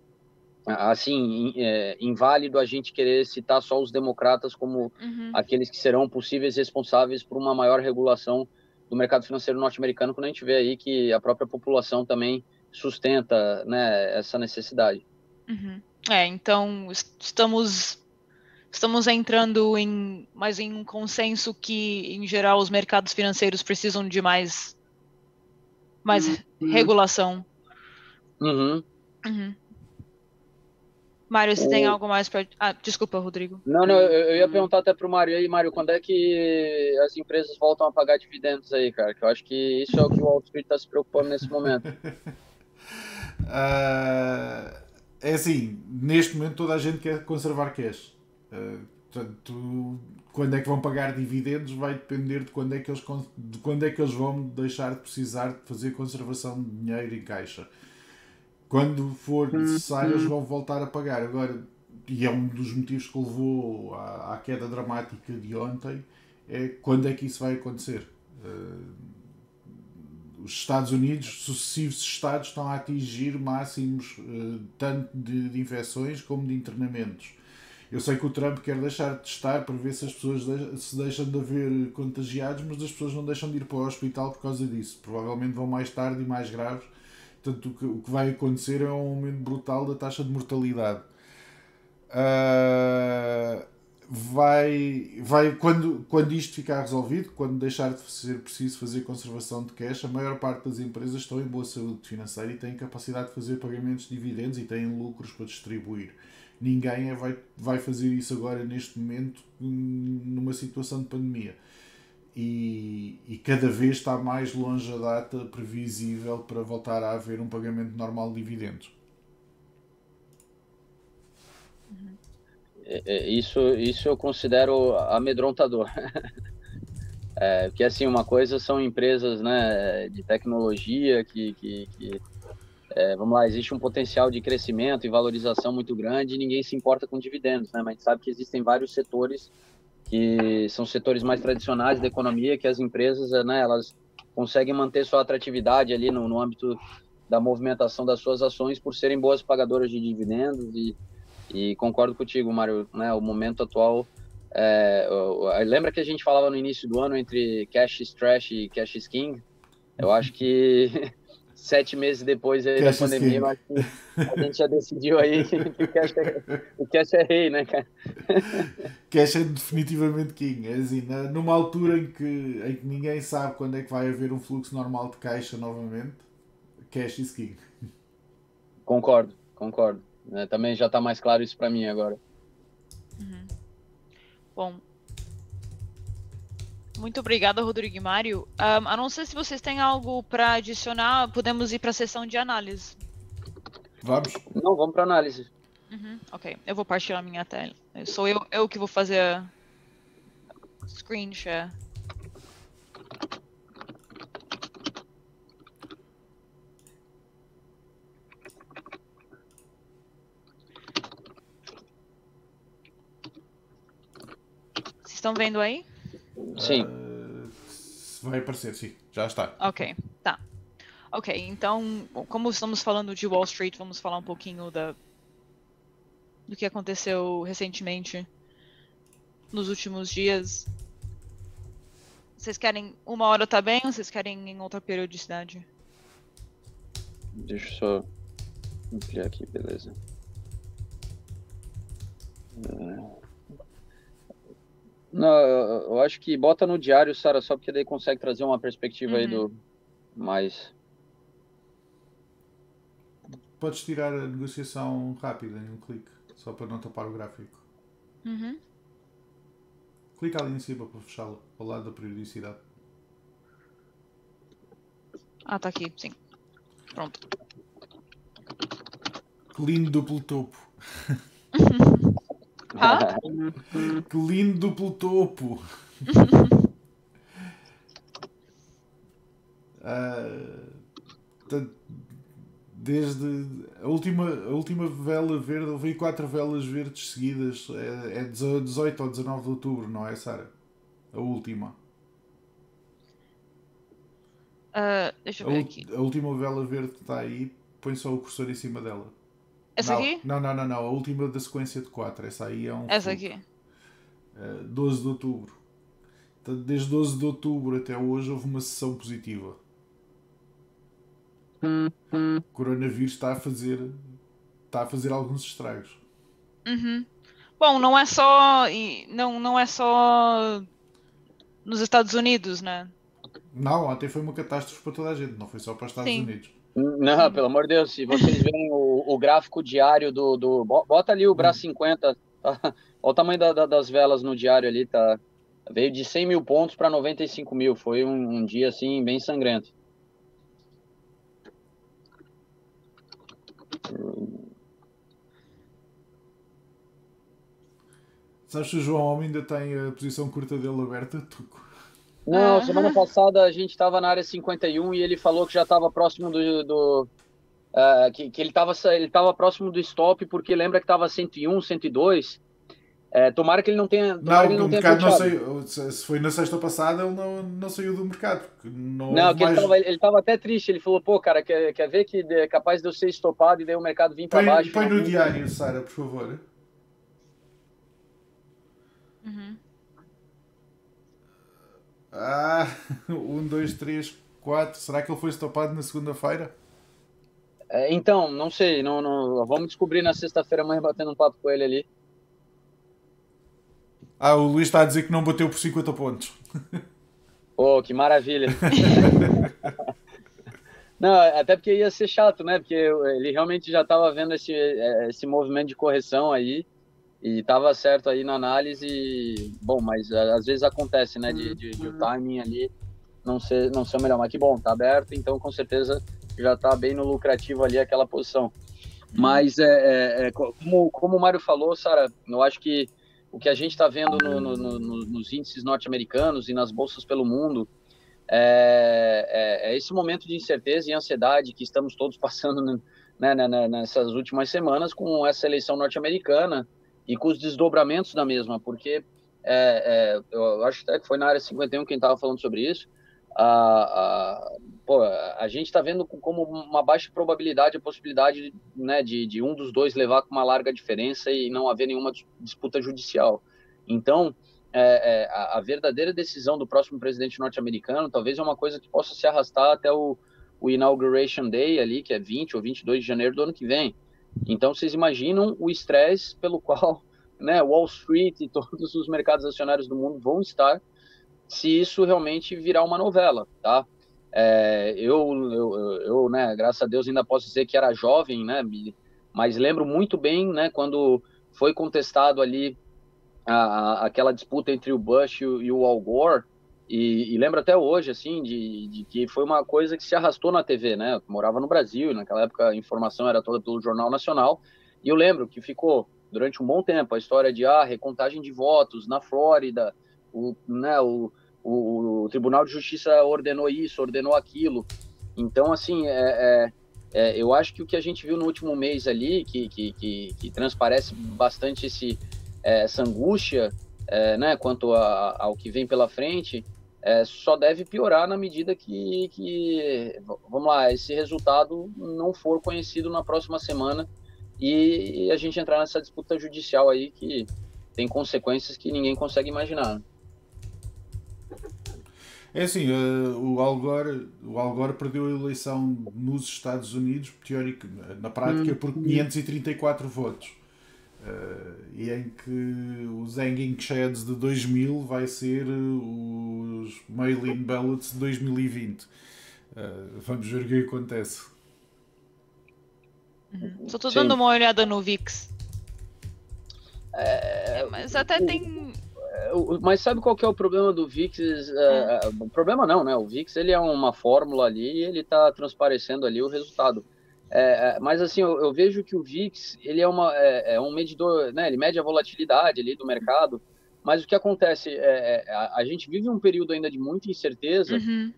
[SPEAKER 2] assim é, inválido a gente querer citar só os democratas como uhum. aqueles que serão possíveis responsáveis por uma maior regulação do mercado financeiro norte-americano quando a gente vê aí que a própria população também sustenta né, essa necessidade.
[SPEAKER 1] Uhum. É, então estamos estamos entrando em mais em um consenso que em geral os mercados financeiros precisam de mais mais uhum. regulação. Uhum. Mário, você o... tem algo mais para. Ah, desculpa, Rodrigo.
[SPEAKER 2] Não, não, eu, eu ia perguntar até para o Mário. E aí, Mário, quando é que as empresas voltam a pagar dividendos aí, cara? Que eu acho que isso é o que o Wall Street está se preocupando nesse momento.
[SPEAKER 3] uh, é assim, neste momento toda a gente quer conservar cash. Uh, portanto, quando é que vão pagar dividendos vai depender de quando é que eles, de quando é que eles vão deixar de precisar de fazer conservação de dinheiro em caixa quando for uhum. necessário, eles vão voltar a pagar. Agora, e é um dos motivos que levou à, à queda dramática de ontem, é quando é que isso vai acontecer. Uh, os Estados Unidos, sucessivos Estados, estão a atingir máximos uh, tanto de, de, infecções como de internamentos. Eu sei que o Trump quer deixar de testar para ver se as pessoas de, se deixam de haver contagiados, mas as pessoas não deixam de ir para o hospital por causa disso. Provavelmente vão mais tarde e mais graves Portanto, o que, o que vai acontecer é um aumento brutal da taxa de mortalidade. Uh, vai, vai quando, quando isto ficar resolvido, quando deixar de ser preciso fazer conservação de cash, a maior parte das empresas estão em boa saúde financeira e têm capacidade de fazer pagamentos de dividendos e têm lucros para distribuir. Ninguém é, vai, vai fazer isso agora, neste momento, numa situação de pandemia e, e, cada vez está mais longe a data previsível para voltar a haver um pagamento normal de dividendos.
[SPEAKER 2] É, é, isso, isso eu considero amedrontador. é, porque assim, uma coisa são empresas né, de tecnologia que, que, que é, vamos lá, existe um potencial de crescimento e valorização muito grande e ninguém se importa com dividendos, né? Mas a gente sabe que existem vários setores que são setores mais tradicionais da economia, que as empresas, né, elas conseguem manter sua atratividade ali no, no âmbito da movimentação das suas ações por serem boas pagadoras de dividendos e, e concordo contigo, Mário, né, o momento atual é, lembra que a gente falava no início do ano entre cash is trash e cash is king? Eu acho que sete meses depois aí da pandemia, mas a gente já decidiu aí que o cash é, o cash é rei, né, cara?
[SPEAKER 3] Cash é definitivamente king. É assim, numa altura em que, em que ninguém sabe quando é que vai haver um fluxo normal de caixa novamente, cash is king.
[SPEAKER 2] Concordo, concordo. É, também já está mais claro isso para mim agora.
[SPEAKER 1] Uhum. Bom, muito obrigada, Rodrigo e Mário. Um, a não ser se vocês têm algo para adicionar, podemos ir para a sessão de análise.
[SPEAKER 3] Vamos?
[SPEAKER 2] Não, vamos para análise.
[SPEAKER 1] Uhum, ok, eu vou partilhar minha tela. Sou eu, eu que vou fazer screen share. Vocês estão vendo aí?
[SPEAKER 2] Sim.
[SPEAKER 3] Uh, vai aparecer, sim. Já está.
[SPEAKER 1] Ok, tá. Ok, então, como estamos falando de Wall Street, vamos falar um pouquinho da do que aconteceu recentemente nos últimos dias. Vocês querem uma hora tá bem ou vocês querem em outra periodicidade?
[SPEAKER 2] Deixa eu só ampliar aqui, beleza. Uh... Não, eu acho que bota no diário, Sara, só porque daí consegue trazer uma perspectiva uhum. aí do mais.
[SPEAKER 3] Podes tirar a negociação rápida em um clique, só para não tapar o gráfico.
[SPEAKER 1] Uhum.
[SPEAKER 3] Clica ali em cima para fechá-la, ao lado da periodicidade.
[SPEAKER 1] Ah, está aqui, sim. Pronto.
[SPEAKER 3] Que lindo duplo topo.
[SPEAKER 1] Hã?
[SPEAKER 3] que lindo duplo topo. uh, desde a última, a última vela verde, vi quatro velas verdes seguidas, é, é 18 ou 19 de outubro, não é, Sara? A última.
[SPEAKER 1] Uh, deixa eu ver a aqui.
[SPEAKER 3] A última vela verde que está aí, põe só o cursor em cima dela.
[SPEAKER 1] Essa
[SPEAKER 3] não,
[SPEAKER 1] aqui?
[SPEAKER 3] Não, não, não, não. A última da sequência de 4. Essa aí é um.
[SPEAKER 1] Essa aqui.
[SPEAKER 3] Uh, 12 de outubro. Desde 12 de outubro até hoje houve uma sessão positiva. O coronavírus está a fazer. Está a fazer alguns estragos.
[SPEAKER 1] Uhum. Bom, não é só. Não, não é só nos Estados Unidos, né?
[SPEAKER 3] Não, ontem foi uma catástrofe para toda a gente, não foi só para os Estados
[SPEAKER 1] Sim.
[SPEAKER 3] Unidos.
[SPEAKER 2] Não, pelo amor de Deus, se vocês verem o, o gráfico diário do, do. Bota ali o Brás 50, tá? Olha o tamanho da, da, das velas no diário ali, tá? Veio de 100 mil pontos para 95 mil. Foi um, um dia assim, bem sangrento.
[SPEAKER 3] Sabes se o João ainda tem a posição curta dele aberta, Tuco?
[SPEAKER 2] Não, ah. semana passada a gente estava na área 51 e ele falou que já estava próximo do. do uh, que, que ele estava ele tava próximo do stop, porque lembra que estava 101, 102. É, tomara que ele não tenha.
[SPEAKER 3] Não,
[SPEAKER 2] ele
[SPEAKER 3] não o mercado não saiu. Se foi na sexta passada, ele não, não saiu do mercado. Não,
[SPEAKER 2] não que mais... ele estava até triste. Ele falou: pô, cara, quer, quer ver que é capaz de eu ser estopado e daí o mercado vir para baixo?
[SPEAKER 3] Põe no diário, Sara, por favor.
[SPEAKER 1] Uhum.
[SPEAKER 3] Ah, um, dois, três, quatro. Será que ele foi estopado na segunda-feira?
[SPEAKER 2] É, então, não sei. Não, não, vamos descobrir na sexta-feira amanhã batendo um papo com ele ali.
[SPEAKER 3] Ah, o Luís está a dizer que não bateu por 50 pontos.
[SPEAKER 2] Pô, que maravilha. não, até porque ia ser chato, né? Porque ele realmente já estava vendo esse, é, esse movimento de correção aí e estava certo aí na análise. Bom, mas às vezes acontece, né? De, de, de o timing ali não ser, não ser o melhor. Mas que bom, tá aberto, então com certeza já está bem no lucrativo ali aquela posição. Mas é, é, é como, como o Mário falou, Sara, eu acho que o que a gente está vendo no, no, no, nos índices norte-americanos e nas bolsas pelo mundo é, é, é, esse momento de incerteza e ansiedade que estamos todos passando né, né, né, nessas últimas semanas com essa eleição norte-americana e com os desdobramentos da mesma, porque é, é, eu acho que foi na área 51 quem estava falando sobre isso, a, a, pô, a gente está vendo como uma baixa probabilidade a possibilidade né, de, de, um dos dois levar com uma larga diferença e não haver nenhuma disputa judicial. Então, é, é, a, a, verdadeira decisão do próximo presidente norte-americano talvez é uma coisa que possa se arrastar até o, o Inauguration Day ali, que é 20 ou 22 de janeiro do ano que vem. Então, vocês imaginam o estresse pelo qual né, Wall Street e todos os mercados acionários do mundo vão estar se isso realmente virar uma novela, tá? É, eu, eu, eu, né, graças a Deus ainda posso dizer que era jovem, né, mas lembro muito bem, né, quando foi contestado ali a, a, aquela disputa entre o Bush e o, e o Al Gore, e, e, lembro até hoje, assim, de, de, que foi uma coisa que se arrastou na TV, né, eu morava no Brasil, naquela época a informação era toda pelo Jornal Nacional, e eu lembro que ficou durante um bom tempo a história de, ah, recontagem de votos na Flórida, o, né, o, o, o, Tribunal de Justiça ordenou isso, ordenou aquilo. Então, assim, é, é, é, eu acho que o que a gente viu no último mês ali, que, que, que, que transparece bastante esse, essa angústia é, né, quanto a, ao que vem pela frente, é, só deve piorar na medida que, que, vamos lá, esse resultado não for conhecido na próxima semana e, e a gente entrar nessa disputa judicial aí que tem consequências que ninguém consegue imaginar.
[SPEAKER 3] É assim, uh, o, Al Gore, o Al Gore perdeu a eleição nos Estados Unidos, teórico, na prática, por 534 hum. votos. Uh, e em que os hanging chads de 2000 vai ser os mail-in ballots de 2020. Uh, eh, vamos ver o que acontece.
[SPEAKER 1] Uhum. Só estou dando uma olhada no VIX. É, mas até tem
[SPEAKER 2] mas sabe qual que é o problema do VIX? É. Uh, problema não, né? O VIX ele é uma fórmula ali e ele está transparecendo ali o resultado. É, é, mas assim, eu, eu, vejo que o VIX ele é, uma, é, é, um medidor, né? Ele mede a volatilidade ali do mercado. Mas o que acontece é, é a, a, gente vive um período ainda de muita incerteza. Uhum.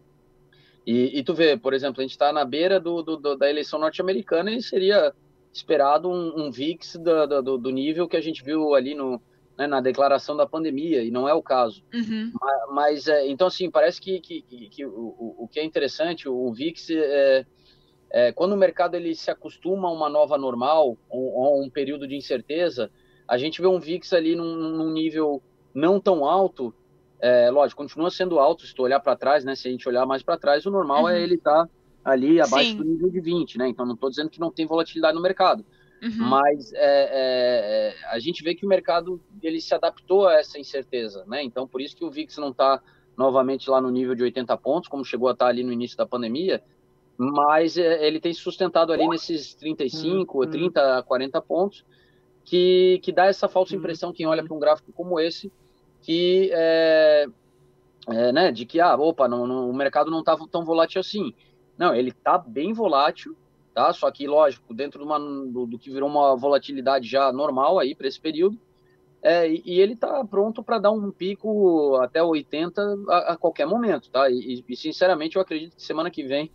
[SPEAKER 2] E, e, tu vê, por exemplo, a gente está na beira do, do, do, da eleição norte-americana e seria esperado um, um VIX do, do, do nível que a gente viu ali no, né, na declaração da pandemia, e não é o caso.
[SPEAKER 1] Uhum.
[SPEAKER 2] Mas, mas é, então, assim, parece que, que, que, que o, o, que é interessante, o VIX, é, é, quando o mercado ele se acostuma a uma nova normal, ou a um período de incerteza, a gente vê um VIX ali num, num nível não tão alto, é, lógico, continua sendo alto se tu olhar para trás, né? Se a gente olhar mais para trás, o normal é uhum. é ele estar tá ali abaixo Sim. do nível de 20, né? Então não estou dizendo que não tem volatilidade no mercado. Uhum. Mas é, é, é, a gente vê que o mercado ele se adaptou a essa incerteza, né? Então, por isso que o VIX não está novamente lá no nível de 80 pontos, como chegou a estar tá ali no início da pandemia, mas é, ele tem se sustentado ali nesses 35, uhum. 30, 40 pontos, que, que dá essa falsa uhum. impressão, quem olha para um gráfico como esse, que é, é, né, de que, ah, opa, não, não, o mercado não estava tão volátil assim. Não, ele está bem volátil, tá? Só que, lógico, dentro de uma, do, do que virou uma volatilidade já normal aí para esse período, é, e, e, ele está pronto para dar um pico até 80 a, a qualquer momento, tá? E, e, sinceramente, eu acredito que semana que vem,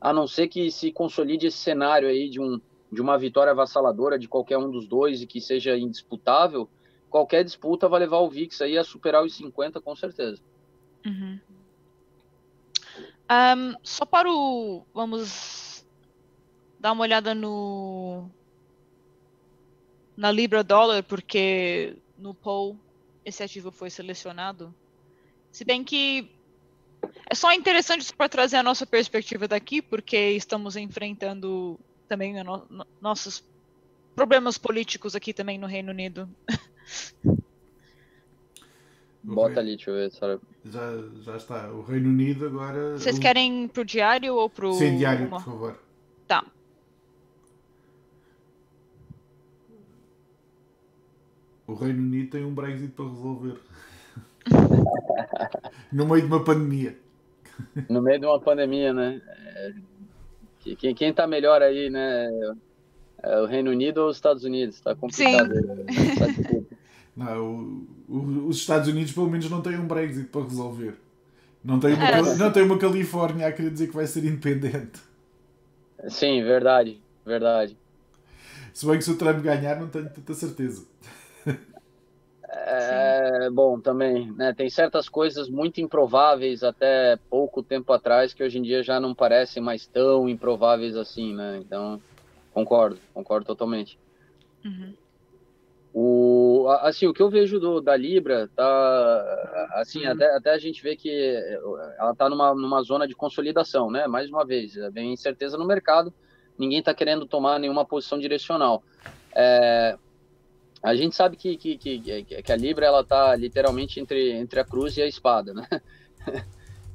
[SPEAKER 2] a não ser que se consolide esse cenário aí de, um, de uma vitória avassaladora de qualquer um dos dois e que seja indisputável, qualquer disputa vai levar o VIX aí a superar os 50 com certeza.
[SPEAKER 1] Uhum. Um, só para o. Vamos dar uma olhada no. Na Libra dólar, porque no poll esse ativo foi selecionado. Se bem que é só interessante para trazer a nossa perspectiva daqui, porque estamos enfrentando também no, no, nossos problemas políticos aqui também no Reino Unido.
[SPEAKER 2] Bota ali, deixa eu ver.
[SPEAKER 3] Já, já está. O Reino Unido agora.
[SPEAKER 1] Vocês o... querem pro diário ou pro.
[SPEAKER 3] Sim, diário, Uma... por favor.
[SPEAKER 1] Tá.
[SPEAKER 3] O Reino Unido tem um Brexit para resolver. no meio de uma pandemia.
[SPEAKER 2] No meio de uma pandemia, né? É, quem, quem tá melhor aí, né? É o Reino Unido ou os Estados Unidos? Está complicado. Sim.
[SPEAKER 3] Não, o, o, os Estados Unidos pelo menos não têm um Brexit para resolver. Não tem, uma, não tem uma Califórnia a querer dizer que vai ser independente.
[SPEAKER 2] Sim, verdade, verdade.
[SPEAKER 3] Se bem que se o Trump ganhar, não tenho tanta certeza.
[SPEAKER 2] É, bom, também, né, tem certas coisas muito improváveis até pouco tempo atrás que hoje em dia já não parecem mais tão improváveis assim, né? Então, concordo, concordo totalmente.
[SPEAKER 1] Uhum.
[SPEAKER 2] O, assim, o que eu vejo do, da Libra, tá, assim, uhum. até, até a gente vê que ela está numa, numa zona de consolidação, né? Mais uma vez, vem incerteza no mercado, ninguém está querendo tomar nenhuma posição direcional. É, a gente sabe que, que, que, que a Libra ela está literalmente entre, entre a cruz e a espada, né?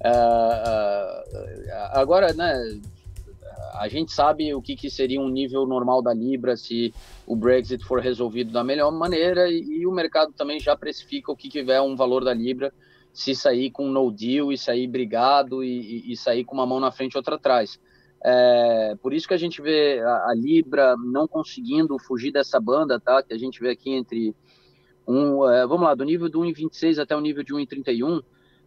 [SPEAKER 2] Uh, agora, né, a gente sabe o que, que, seria um nível normal da Libra se o Brexit for resolvido da melhor maneira e, e o mercado também já precifica o que, é um valor da Libra se sair com no deal e sair brigado e, e, e sair com uma mão na frente e outra atrás. É, por isso que a gente vê a, a, Libra não conseguindo fugir dessa banda, tá? Que a gente vê aqui entre um, é, vamos lá, do nível do 1,26 até o nível de 1,31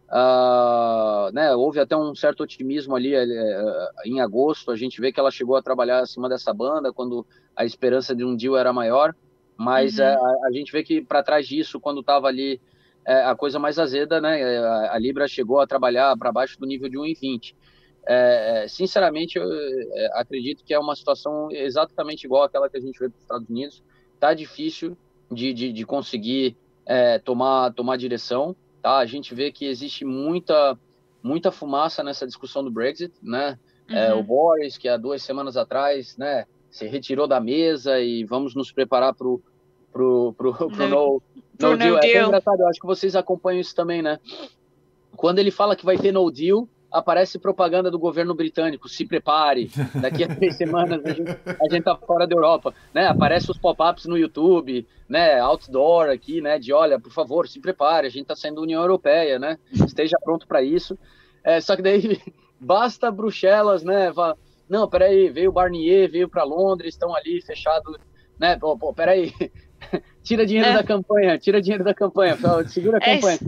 [SPEAKER 2] Uh, né, houve até um certo otimismo ali uh, em agosto. A gente vê que ela chegou a trabalhar acima dessa banda quando a esperança de um deal era maior, mas uhum. uh, a, gente vê que para trás disso, quando estava ali a coisa mais azeda, né, a, a Libra chegou a trabalhar para baixo do nível de 1,20. É, sinceramente, eu acredito que é uma situação exatamente igual àquela que a gente vê para os Estados Unidos. Tá difícil de, de, de conseguir tomar, tomar direção. Tá? A gente vê que existe muita, muita fumaça nessa discussão do Brexit, né? Uhum. É, o Boris, que há duas semanas atrás, né, se retirou da mesa e vamos nos preparar para o pro, pro, pro, pro no, no, no deal. deal. É engraçado, eu acho que vocês acompanham isso também, né? Quando ele fala que vai ter no deal, aparece propaganda do governo britânico, se prepare, daqui a três semanas a gente, a gente tá fora da Europa, né? Aparece os pop-ups no YouTube, né? Outdoor aqui, né? De olha, por favor, se prepare, a gente tá saindo da União Europeia, né? Esteja pronto para isso. É, só que daí basta Bruxelas, né? Não, peraí, veio Barnier, veio para Londres, estão ali fechados, né? Pô, pô, peraí, tira dinheiro é. da campanha, tira dinheiro da campanha, segura a é, campanha.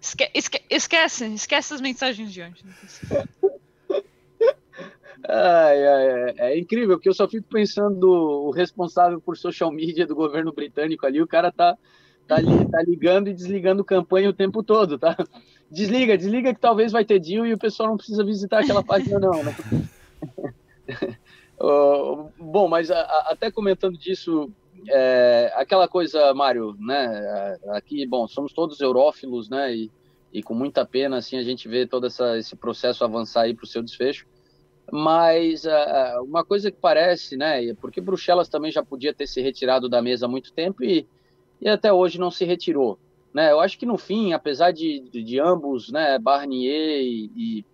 [SPEAKER 1] Esque, esque, esquece, esquece as mensagens de antes.
[SPEAKER 2] Ai, ai, é, é, incrível, porque eu só fico pensando o responsável por social media do governo britânico ali, o cara tá, tá, li, tá ligando e desligando campanha o tempo todo, tá? Desliga, desliga que talvez vai ter deal e o pessoal não precisa visitar aquela página não. Né? uh, bom, mas a, a, até comentando disso, é, aquela coisa, Mário, né? Aqui, bom, somos todos eurófilos, né? E, e com muita pena, assim, a gente vê todo essa, esse processo avançar aí para o seu desfecho. Mas uh, uma coisa que parece, né? Porque Bruxelas também já podia ter se retirado da mesa há muito tempo e, e até hoje não se retirou. Né? Eu acho que no fim, apesar de, de, de ambos, né, Barnier e, e,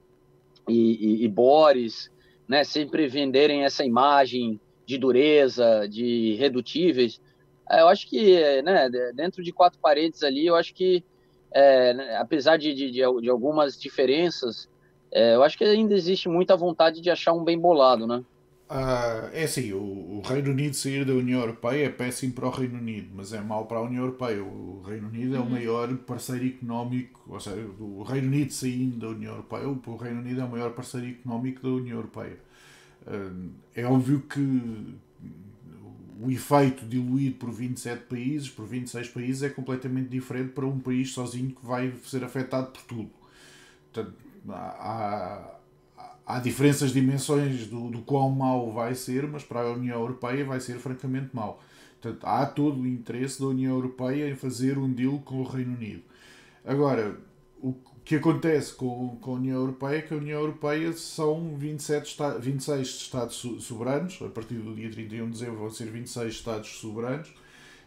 [SPEAKER 2] e, e Boris, né, sempre venderem essa imagem de dureza, de redutíveis. É, eu acho que, né, dentro de quatro paredes ali, eu acho que, é, né, apesar de, de, de, algumas diferenças, é, eu acho que ainda existe muita vontade de achar um bem bolado, né?
[SPEAKER 3] Uh, é assim, o, o, Reino Unido sair da União Europeia é péssimo para o Reino Unido, mas é mau para a União Europeia. O Reino Unido é o uhum. maior parceiro económico, ou seja, o Reino Unido saindo da União Europeia, o Reino Unido é o maior parceiro económico da União Europeia. É óbvio que o efeito diluído por 27 países, por 26 países, é completamente diferente para um país sozinho que vai ser afetado por tudo. Portanto, há, há diferenças de dimensões do, do quão mau vai ser, mas para a União Europeia vai ser francamente mau. Portanto, há todo o interesse da União Europeia em fazer um deal com o Reino Unido. Agora, o que acontece com, com a União Europeia é que a União Europeia são 27 26 Estados soberanos, a partir do dia 31 de dezembro vão ser 26 Estados soberanos,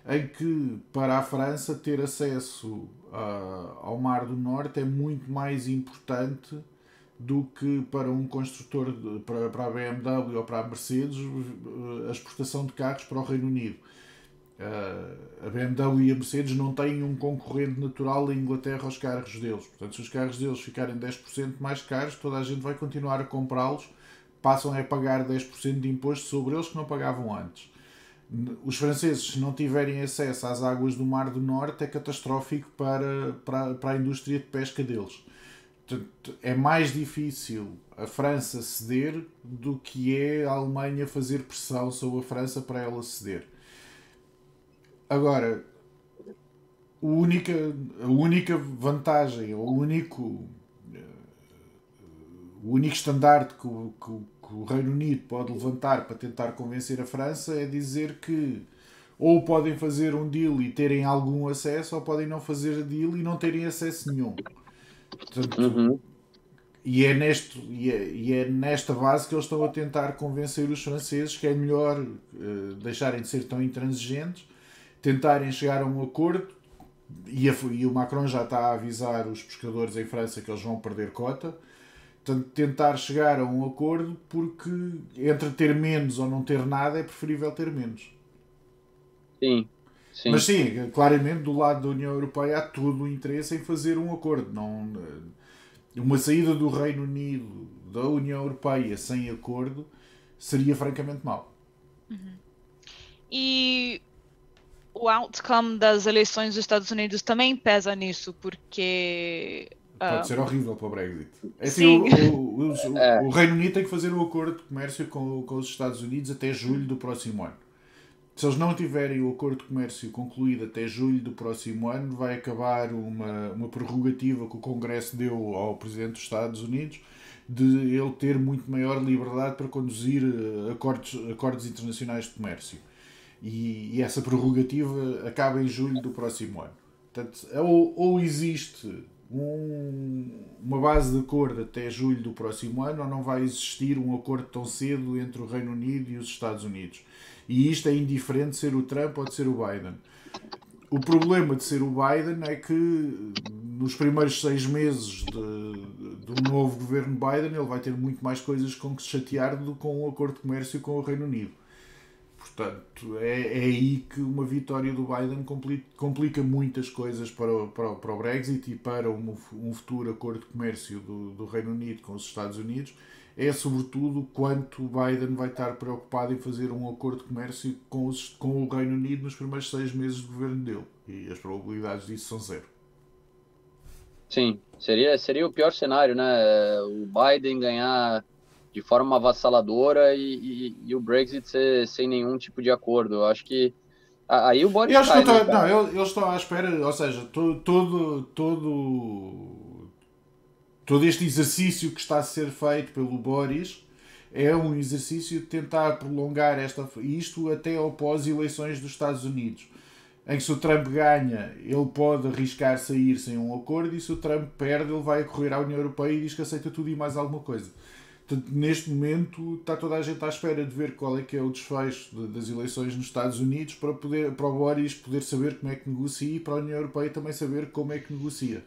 [SPEAKER 3] em que para a França ter acesso uh, ao Mar do Norte é muito mais importante do que para um construtor, de, para, para a BMW ou para a Mercedes, a exportação de carros para o Reino Unido. Uh, a BMW e a Mercedes não têm um concorrente natural em Inglaterra aos carros deles. Portanto, se os carros deles ficarem 10% mais caros, toda a gente vai continuar a comprá-los, passam a pagar 10% de imposto sobre eles que não pagavam antes. Os franceses, se não tiverem acesso às águas do Mar do Norte, é catastrófico para, para, para a indústria de pesca deles é mais difícil a França ceder do que é a Alemanha fazer pressão sobre a França para ela ceder. Agora, a única, a única vantagem, o único, o único estandarte que o, que, que o Reino Unido pode levantar para tentar convencer a França é dizer que ou podem fazer um deal e terem algum acesso, ou podem não fazer deal e não terem acesso nenhum. Portanto, uhum. e, é neste, e, é, e é nesta base que eles estão a tentar convencer os franceses que é melhor uh, deixarem de ser tão intransigentes, tentarem chegar a um acordo. E, a, e, o Macron já está a avisar os pescadores em França que eles vão perder cota. Portanto, tentar chegar a um acordo porque entre ter menos ou não ter nada é preferível ter menos.
[SPEAKER 2] Sim, Sim.
[SPEAKER 3] Mas sim, claramente do lado da União Europeia há todo o interesse em fazer um acordo. Não, eh, uma saída do Reino Unido da União Europeia sem acordo seria francamente mau.
[SPEAKER 1] Uhum. E o outcome das eleições dos Estados Unidos também pesa nisso, porque.
[SPEAKER 3] Pode uh... ser horrível para o Brexit. É assim, o, o, o, é. o, Reino Unido tem que fazer um acordo de comércio com, com os Estados Unidos até julho do próximo ano. Se eles não tiverem o acordo de comércio concluído até julho do próximo ano, vai acabar uma, uma prerrogativa que o Congresso deu ao Presidente dos Estados Unidos de ele ter muito maior liberdade para conduzir eh, acordos, acordos internacionais de comércio. E, e essa prerrogativa acaba em julho do próximo ano. Portanto, ou, ou existe um, uma base de acordo até julho do próximo ano, ou não vai existir um acordo tão cedo entre o Reino Unido e os Estados Unidos. E isto é indiferente ser o Trump ou de ser o Biden. O problema de ser o Biden é que nos primeiros seis meses do novo governo Biden ele vai ter muito mais coisas com que se chatear do que com o acordo de comércio com o Reino Unido. Portanto, é, é aí que uma vitória do Biden complica, muitas coisas para o, para, o, para o Brexit e para um, um futuro acordo de comércio do, do Reino Unido com os Estados Unidos é sobretudo quanto Biden vai estar preocupado em fazer um acordo de comércio com, os, com o Reino Unido nos primeiros seis meses de governo dele. E as probabilidades disso são zero.
[SPEAKER 2] Sim, seria, seria o pior cenário, né? O Biden ganhar de forma avassaladora e, e, e o Brexit ser, sem nenhum tipo de acordo. Eu acho que aí o Boris.
[SPEAKER 3] Eu acho que tô, não, eu, eu estou à espera, ou seja, todo, todo, todo todo este exercício que está a ser feito pelo Boris é um exercício de tentar prolongar esta, isto até ao pós-eleições dos Estados Unidos. Em que se o Trump ganha, ele pode arriscar sair sem um acordo, e se o Trump perde, ele vai correr à União Europeia e diz que aceita tudo e mais alguma coisa. Portanto, neste momento está toda a gente à espera de ver qual é que é o desfecho de, das eleições nos Estados Unidos para, poder, para o Boris poder saber como é que negocia e para a União Europeia também saber como é que negocia.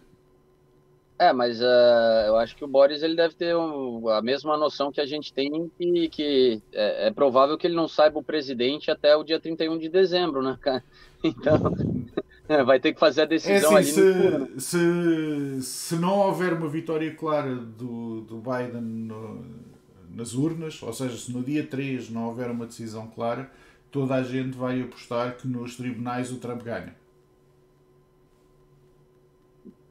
[SPEAKER 2] É, mas uh, eu acho que o Boris ele deve ter um, a mesma noção que a gente tem que, que é, é, provável que ele não saiba o presidente até o dia 31 de dezembro, né, cara? Então, vai ter que fazer a decisão
[SPEAKER 3] é assim, ali. Se, se, se não houver uma vitória clara do, do Biden no, nas urnas, ou seja, se no dia 3 não houver uma decisão clara, toda a gente vai apostar que nos tribunais o Trump ganha.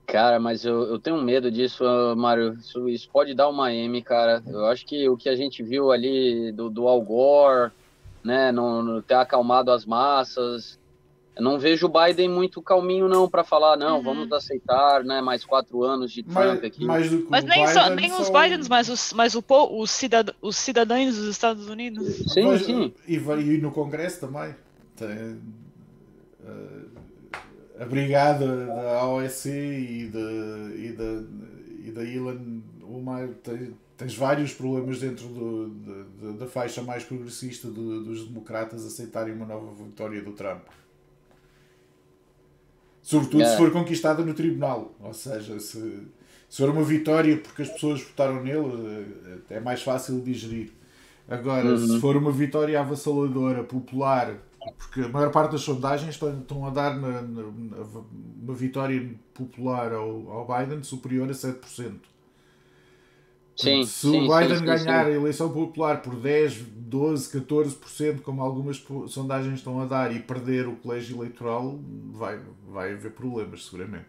[SPEAKER 2] Cara, mas eu, eu tenho medo disso, Mário. Isso, isso, pode dar uma M, cara. Eu acho que o que a gente viu ali do, do Al Gore, né, no ter acalmado as massas, eu não vejo o Biden muito calminho, não, para falar, não, uhum. vamos aceitar, né, mais quatro anos de Trump aqui.
[SPEAKER 1] mas nem, só, nem os Bidens, mas os, mas o, os, cidad, os cidadãos dos Estados Unidos.
[SPEAKER 2] Sim, mas, sim.
[SPEAKER 3] E, e no Congresso também. Tem, uh, a brigada da OSC e da, e da, e da Elon Umar tens vários problemas dentro do, de, da faixa mais progressista do, dos democratas aceitarem uma nova vitória do Trump. Sobretudo yeah. se for conquistada no tribunal. Ou seja, se, se for uma vitória porque as pessoas votaram nele, é mais fácil de digerir. Agora, uhum. se for uma vitória avassaladora, popular, porque a maior parte das sondagens estão, estão a dar na, na, na, uma vitória popular ao, ao Biden superior a 7%.
[SPEAKER 2] Sim,
[SPEAKER 3] se
[SPEAKER 2] sim,
[SPEAKER 3] o Biden
[SPEAKER 2] sim,
[SPEAKER 3] ganhar a eleição popular por 10, 12, 14%, como algumas sondagens estão a dar, e perder o colégio eleitoral, vai, vai haver problemas, seguramente.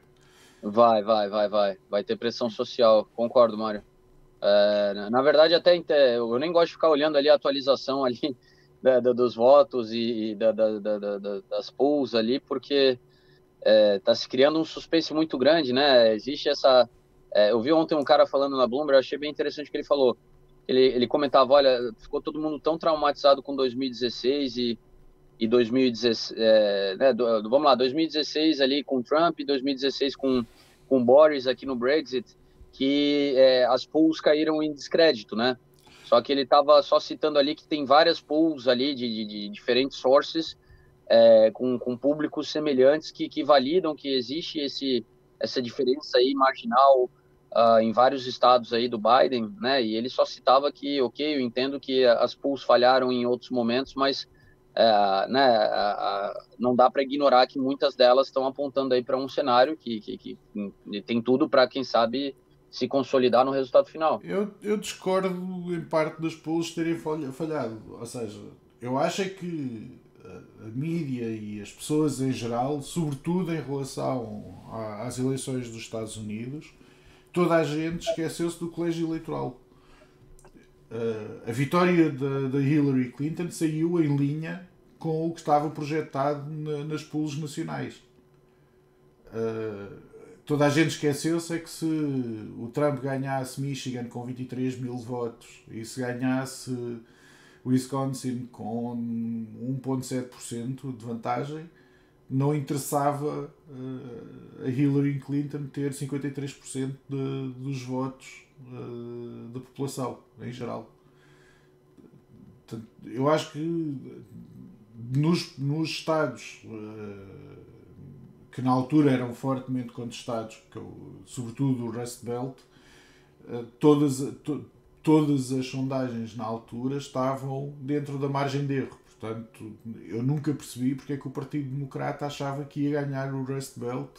[SPEAKER 2] Vai, vai, vai, vai. Vai ter pressão social, concordo, Mário. É, na verdade, até eu nem gosto de ficar olhando ali a atualização ali da, da, dos votos e, e da, das polls ali, porque está é, se criando um suspense muito grande, né? Existe essa. É, eu vi ontem um cara falando na Bloomberg, achei bem interessante o que ele falou. Ele, ele comentava: olha, ficou todo mundo tão traumatizado com 2016 e, e 2016, é, né, do, vamos lá, 2016 ali com Trump, 2016 com, com Boris aqui no Brexit, que é, as polls caíram em descrédito, né? Só que ele estava só citando ali que tem várias pools ali de, de, de diferentes sources é, com, com públicos semelhantes que, que validam que existe esse, essa diferença aí marginal uh, em vários estados aí do Biden, né? E ele só citava que, ok, eu entendo que as pools falharam em outros momentos, mas uh, né, não dá para ignorar que muitas delas estão apontando aí para um cenário que, que, que tem tudo para, quem sabe, se consolidar no resultado final.
[SPEAKER 3] Eu, eu discordo em parte dos polls terem falhado. Ou seja, eu acho é que a, a mídia e as pessoas em geral, sobretudo em relação às eleições dos Estados Unidos, toda a gente esqueceu-se do colégio eleitoral. Uh, a vitória da, Hillary Clinton saiu em linha com o que estava projetado na, nas polls nacionais. Uh, toda a gente esqueceu-se é que se o Trump ganhasse Michigan com 23 mil votos e se ganhasse Wisconsin com 1,7% de vantagem, não interessava uh, a Hillary Clinton ter 53% de, dos votos uh, da população em geral. Portanto, eu acho que nos, nos Estados uh, que na altura eram fortemente contestados, que, sobretudo o Rust Belt, eh, todas, to, todas as sondagens na altura estavam dentro da margem de erro. Portanto, eu nunca percebi porque é que o Partido Democrata achava que ia ganhar o Rust Belt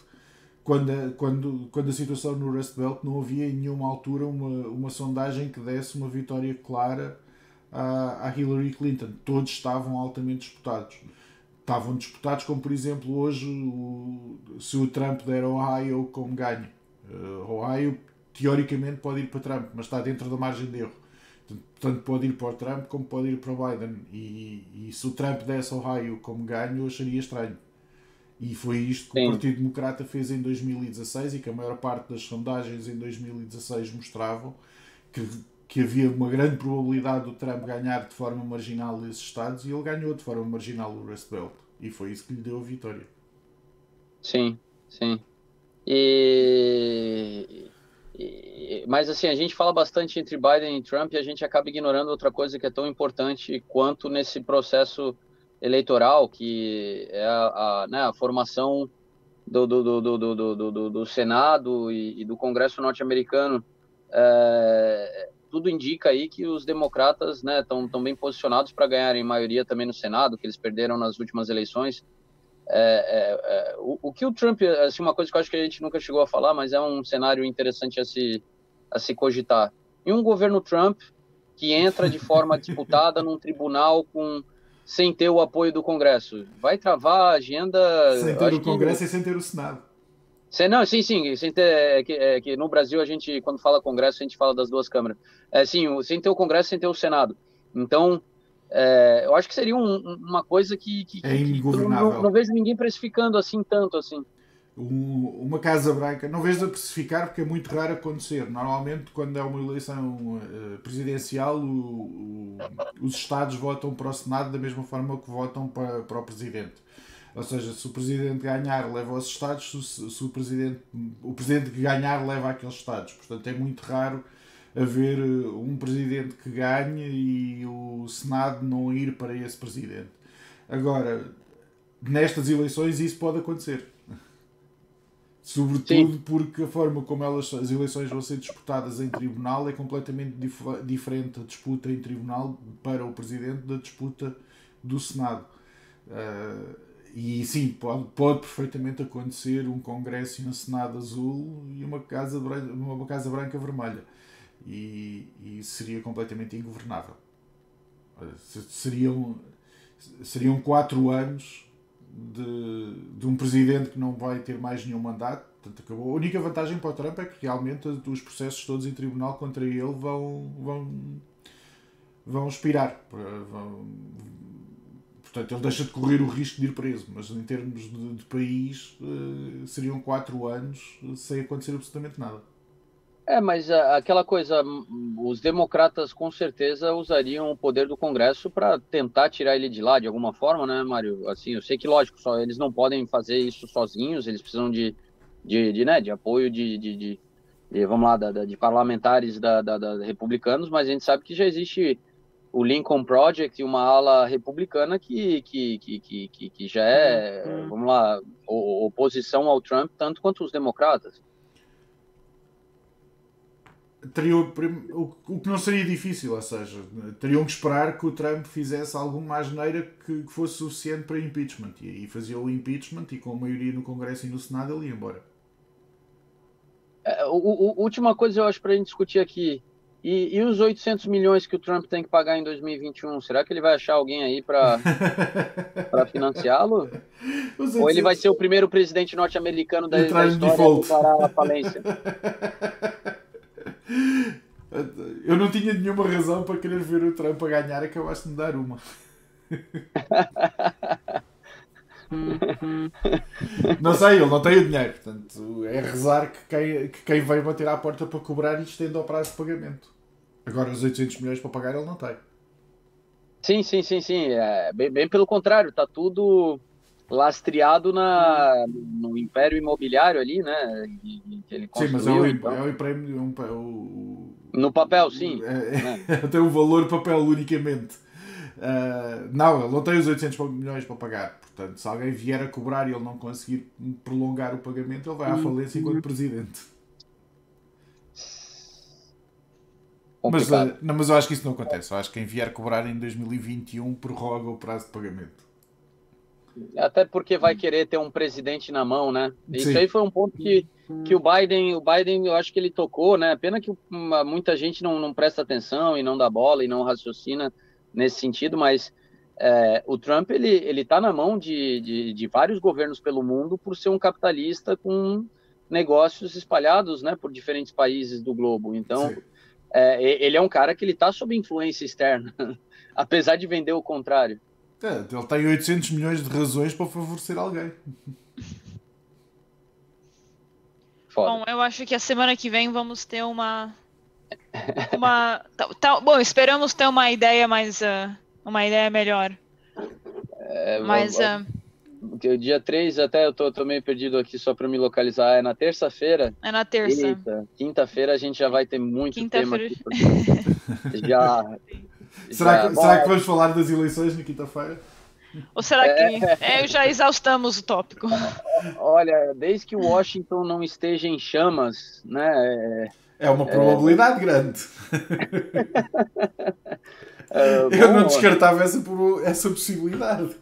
[SPEAKER 3] quando a, quando, quando a situação no Rust Belt não havia em nenhuma altura uma, uma sondagem que desse uma vitória clara à, à Hillary Clinton. Todos estavam altamente disputados estavam disputados, como por exemplo hoje o, se o Trump der Ohio como ganho. Uh, Ohio teoricamente pode ir para Trump, mas está dentro da margem de erro. Portanto, pode ir para o Trump como pode ir para o Biden. E, e se o Trump desse Ohio como ganho, eu acharia estranho. E foi isto que Sim. o Partido Democrata fez em 2016 e que a maior parte das sondagens em 2016 mostravam que, que havia uma grande probabilidade do Trump ganhar de forma marginal esses estados e ele ganhou de forma marginal o Rust Belt. E foi isso que lhe deu a vitória.
[SPEAKER 2] Sim, sim. E, mas assim, a gente fala bastante entre Biden e Trump e a gente acaba ignorando outra coisa que é tão importante quanto nesse processo eleitoral, que é a, a, né, a formação do, do, do, do Senado e, e, do Congresso norte-americano, é, tudo indica aí que os democratas estão né, tão bem posicionados para ganharem maioria também no Senado, que eles perderam nas últimas eleições. É, é, é, o, o, que o Trump, assim, uma coisa que eu acho que a gente nunca chegou a falar, mas é um cenário interessante a se, a se cogitar. Em um governo Trump que entra de forma disputada num tribunal com sem ter o apoio do Congresso, vai travar a agenda.
[SPEAKER 3] Sem ter o Congresso que... e sem ter o Senado.
[SPEAKER 2] Sem, não, sim, sim, sem ter, é que, é que no Brasil a gente, quando fala Congresso, a gente fala das duas câmaras. É, sim, sem ter o Congresso, sem ter o Senado. Então, é, eu acho que seria um, uma coisa que, que,
[SPEAKER 3] é
[SPEAKER 2] que não, não, vejo ninguém precificando assim tanto assim.
[SPEAKER 3] Um, uma Casa Branca, não vejo a precificar porque é muito raro acontecer. Normalmente, quando é uma eleição uh, presidencial, o, o, os Estados votam para o Senado da mesma forma que votam para, para o Presidente. Ou seja, se o Presidente ganhar, leva aos Estados, se, se o, presidente, o Presidente que ganhar, leva àqueles Estados. Portanto, é muito raro haver eh, um presidente que ganhe e o Senado não ir para esse presidente. Agora, nestas eleições isso pode acontecer. Sobretudo Sim. porque a forma como elas, as eleições vão ser disputadas em tribunal é completamente dif diferente a disputa em tribunal para o presidente da disputa do Senado. Uh, e sim, pode, pode perfeitamente acontecer um Congresso e um Senado azul e uma Casa Branca, uma casa branca vermelha e, e seria completamente ingovernável. Seriam, seriam quatro anos de, de um presidente que não vai ter mais nenhum mandato. Portanto, acabou. A única vantagem para o Trump é que realmente os processos todos em tribunal contra ele vão, vão, vão expirar. Vão, portanto, ele deixa de correr o risco de ir preso. Mas em termos de, de país, eh, seriam quatro anos sem acontecer absolutamente nada.
[SPEAKER 2] É, mas aquela coisa, os democratas com certeza usariam o poder do Congresso para tentar tirar ele de lá de alguma forma, né, Mário? Assim, eu sei que, lógico, só eles não podem fazer isso sozinhos, eles precisam de, de, de, né, de apoio de, de, de, de vamos lá, da, de parlamentares da, da, da, republicanos, mas a gente sabe que já existe o Lincoln Project e uma ala republicana que, que, que, que, que já é, uhum. vamos lá, oposição ao Trump, tanto quanto os democratas
[SPEAKER 3] teriam, o que não seria difícil, ou seja, teriam que esperar que o Trump fizesse alguma asneira que, que fosse suficiente para impeachment. E aí fazia o impeachment e com a maioria no Congresso e no Senado ele ia embora.
[SPEAKER 2] É, o, o, última coisa eu acho para a gente discutir aqui. E, e, os 800 milhões que o Trump tem que pagar em 2021? Será que ele vai achar alguém aí para financiá-lo? Ou ele vai ser o primeiro presidente norte-americano da, da história a parar a falência?
[SPEAKER 3] Eu não tinha nenhuma razão para querer ver o Trump a ganhar, acabaste de me dar uma. não sei, ele não tem o dinheiro, portanto é rezar que quem, que quem veio bater à porta para cobrar lhe estenda ao prazo de pagamento. Agora os 800 milhões para pagar ele não tem.
[SPEAKER 2] Sim, sim, sim, sim. É, bem, bem pelo contrário, está tudo lastreado na, no império imobiliário ali, né? Que,
[SPEAKER 3] que ele sim, mas é o, então. é o império. É um, é o,
[SPEAKER 2] no papel, sim.
[SPEAKER 3] É, né? tem um valor papel unicamente. Uh, não, ele não tem os 800 milhões para pagar. Portanto, se alguém vier a cobrar e ele não conseguir prolongar o pagamento, ele vai à uhum. falência enquanto presidente. Mas, uh, não, mas eu acho que isso não acontece. Eu acho que quem vier cobrar em 2021 prorroga o prazo de pagamento.
[SPEAKER 2] Até porque vai querer ter um presidente na mão, né? Isso Sim. aí foi um ponto que, que o Biden, o Biden, eu acho que ele tocou, né? Pena que muita gente não, não presta atenção e não dá bola e não raciocina nesse sentido, mas é, o Trump ele ele está na mão de, de, de, vários governos pelo mundo por ser um capitalista com negócios espalhados, né, por diferentes países do globo. Então é, ele é um cara que ele está sob influência externa, apesar de vender o contrário.
[SPEAKER 3] É, ele tem 800 milhões de razões para favorecer alguém.
[SPEAKER 1] Foda. Bom, eu acho que a semana que vem vamos ter uma. uma tá, tá, bom, esperamos ter uma ideia mais. Uh, uma ideia melhor.
[SPEAKER 2] É, Mas. Uh, o dia 3, até eu tô, tô meio perdido aqui só para me localizar. É na terça-feira?
[SPEAKER 1] É na terça.
[SPEAKER 2] Quinta-feira a gente já vai ter muito tema aqui.
[SPEAKER 3] Já, será, que, será que vamos falar das eleições na quinta-feira?
[SPEAKER 1] Ou será que é, já exaustamos o tópico?
[SPEAKER 2] Olha, desde que Washington não esteja em chamas, né?
[SPEAKER 3] É, é uma probabilidade é... grande. Eu bom, não descartava essa, essa possibilidade.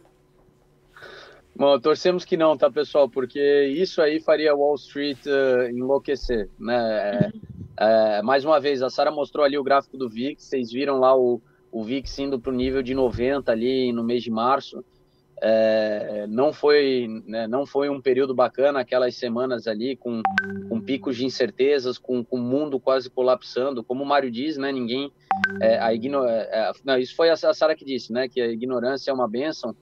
[SPEAKER 2] Bom, torcemos que não, tá, pessoal? Porque isso aí faria Wall Street uh, enlouquecer, né? É, mais uma vez, a Sara mostrou ali o gráfico do VIX, vocês viram lá o, o VIX indo para o nível de 90 ali no mês de março. É, não foi né, não foi um período bacana aquelas semanas ali com, com picos de incertezas com, com o mundo quase colapsando como o Mário diz né ninguém é, a igno, é, é não, isso foi a, Sara que disse né que a ignorância é uma benção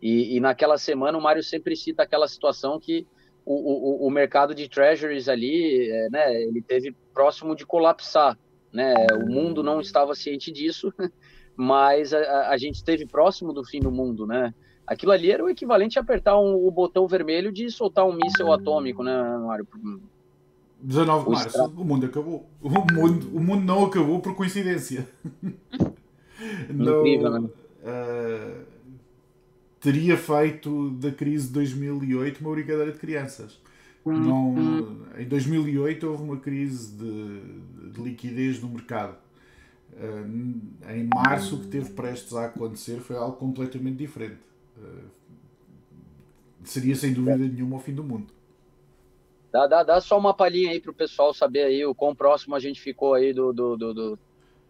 [SPEAKER 2] e, e naquela semana o Mário sempre cita aquela situação que o, o, o mercado de treasuries ali é, né ele teve próximo de colapsar né o mundo não estava ciente disso mas a, a gente esteve próximo do fim do mundo né Aquilo ali era o equivalente a apertar um, o botão vermelho de soltar um míssil atômico, né, Mário?
[SPEAKER 3] 19 de março, o mundo acabou. O mundo, o mundo não acabou por coincidência.
[SPEAKER 2] Incrível, não, né?
[SPEAKER 3] Uh, teria feito da crise de 2008 uma brincadeira de crianças. Não, em 2008 houve uma crise de, de liquidez no mercado. Uh, em março, o que teve prestes a acontecer foi algo completamente diferente. Eh, seria sem dúvida nenhuma o fim do mundo.
[SPEAKER 2] Dá, dá, dá só uma palhinha aí para o pessoal saber aí o quão próximo a gente ficou aí do, do, do, do,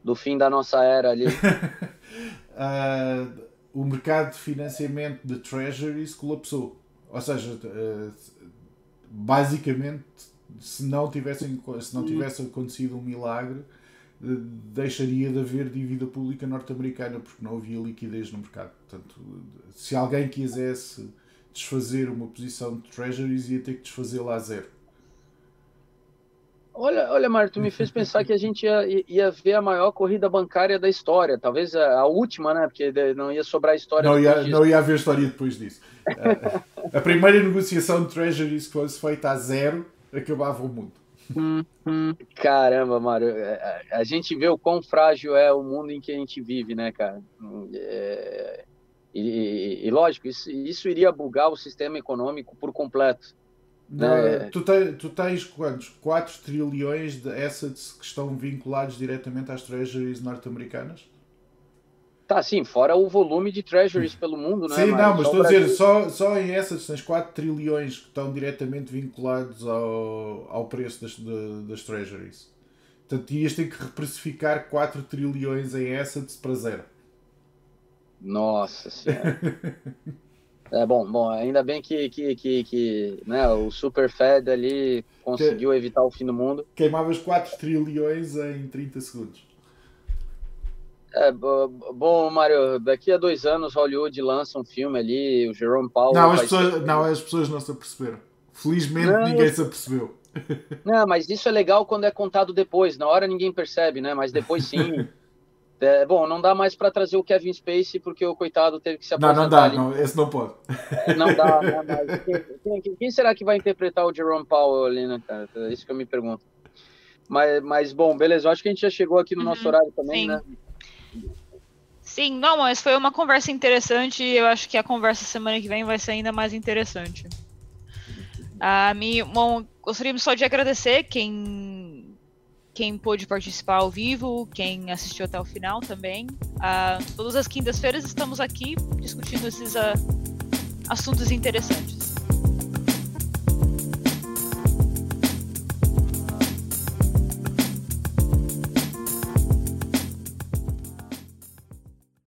[SPEAKER 2] do fim da nossa era ali.
[SPEAKER 3] uh, o mercado de financiamento de treasuries colapsou. Ou seja, uh, basicamente, se não, tivessem, se não tivesse acontecido um milagre, deixaria de haver dívida pública norte-americana porque não havia liquidez no mercado. Portanto, se alguém quisesse desfazer uma posição de treasuries, ia ter que desfazê-la a zero.
[SPEAKER 2] Olha, olha, Mário, tu me fez pensar que a gente ia, ia ver a maior corrida bancária da história, talvez a, a última, né? Porque não ia sobrar história.
[SPEAKER 3] Não ia, não ia haver história depois disso. a, a primeira negociação de treasuries que fosse feita a zero acabava o mundo.
[SPEAKER 2] Caramba, Mário, é, a, gente vê o quão frágil é o mundo em que a gente vive, né, cara? É, e, e, lógico, isso, isso, iria bugar o sistema econômico por completo.
[SPEAKER 3] Né? Tu, te, tu tens quantos? 4 trilhões de assets que estão vinculados diretamente às treasuries norte-americanas?
[SPEAKER 2] Tá, sim, fora o volume de treasuries pelo mundo,
[SPEAKER 3] né? Sim, não, mas estou a dizer, só, só em essas tens 4 trilhões que estão diretamente vinculados ao, ao preço das, de, das treasuries. Portanto, ias ter que reprecificar 4 trilhões em assets para zero.
[SPEAKER 2] Nossa senhora. é bom, bom, ainda bem que, que, que, que né, o Super Fed ali conseguiu que, evitar o fim do mundo.
[SPEAKER 3] Queimavas 4 trilhões em 30 segundos.
[SPEAKER 2] É, bom, Mário, daqui a dois anos Hollywood lança um filme ali, o Jerome Powell.
[SPEAKER 3] Não, as, pessoas, não, as pessoas não se aperceberam. Felizmente não, ninguém se apercebeu.
[SPEAKER 2] Não, mas isso é legal quando é contado depois. Na hora ninguém percebe, né? Mas depois sim. É, bom, não dá mais para trazer o Kevin Spacey porque o coitado teve que se
[SPEAKER 3] aposentar. Não, não dá, ali. não, esse não pode.
[SPEAKER 2] É, não dá, não dá. Quem, quem, quem, será que vai interpretar o Jerome Powell ali, né, cara? É isso que eu me pergunto. Mas, mas bom, beleza, eu acho que a gente já chegou aqui no uhum, nosso horário também, sim. né?
[SPEAKER 1] Sim, não, mas foi uma conversa interessante e eu acho que a conversa semana que vem vai ser ainda mais interessante. A mim, bom, gostaríamos só de agradecer quem quem pôde participar ao vivo, quem assistiu até o final também. Uh, todas as quintas-feiras estamos aqui discutindo esses uh, assuntos interessantes.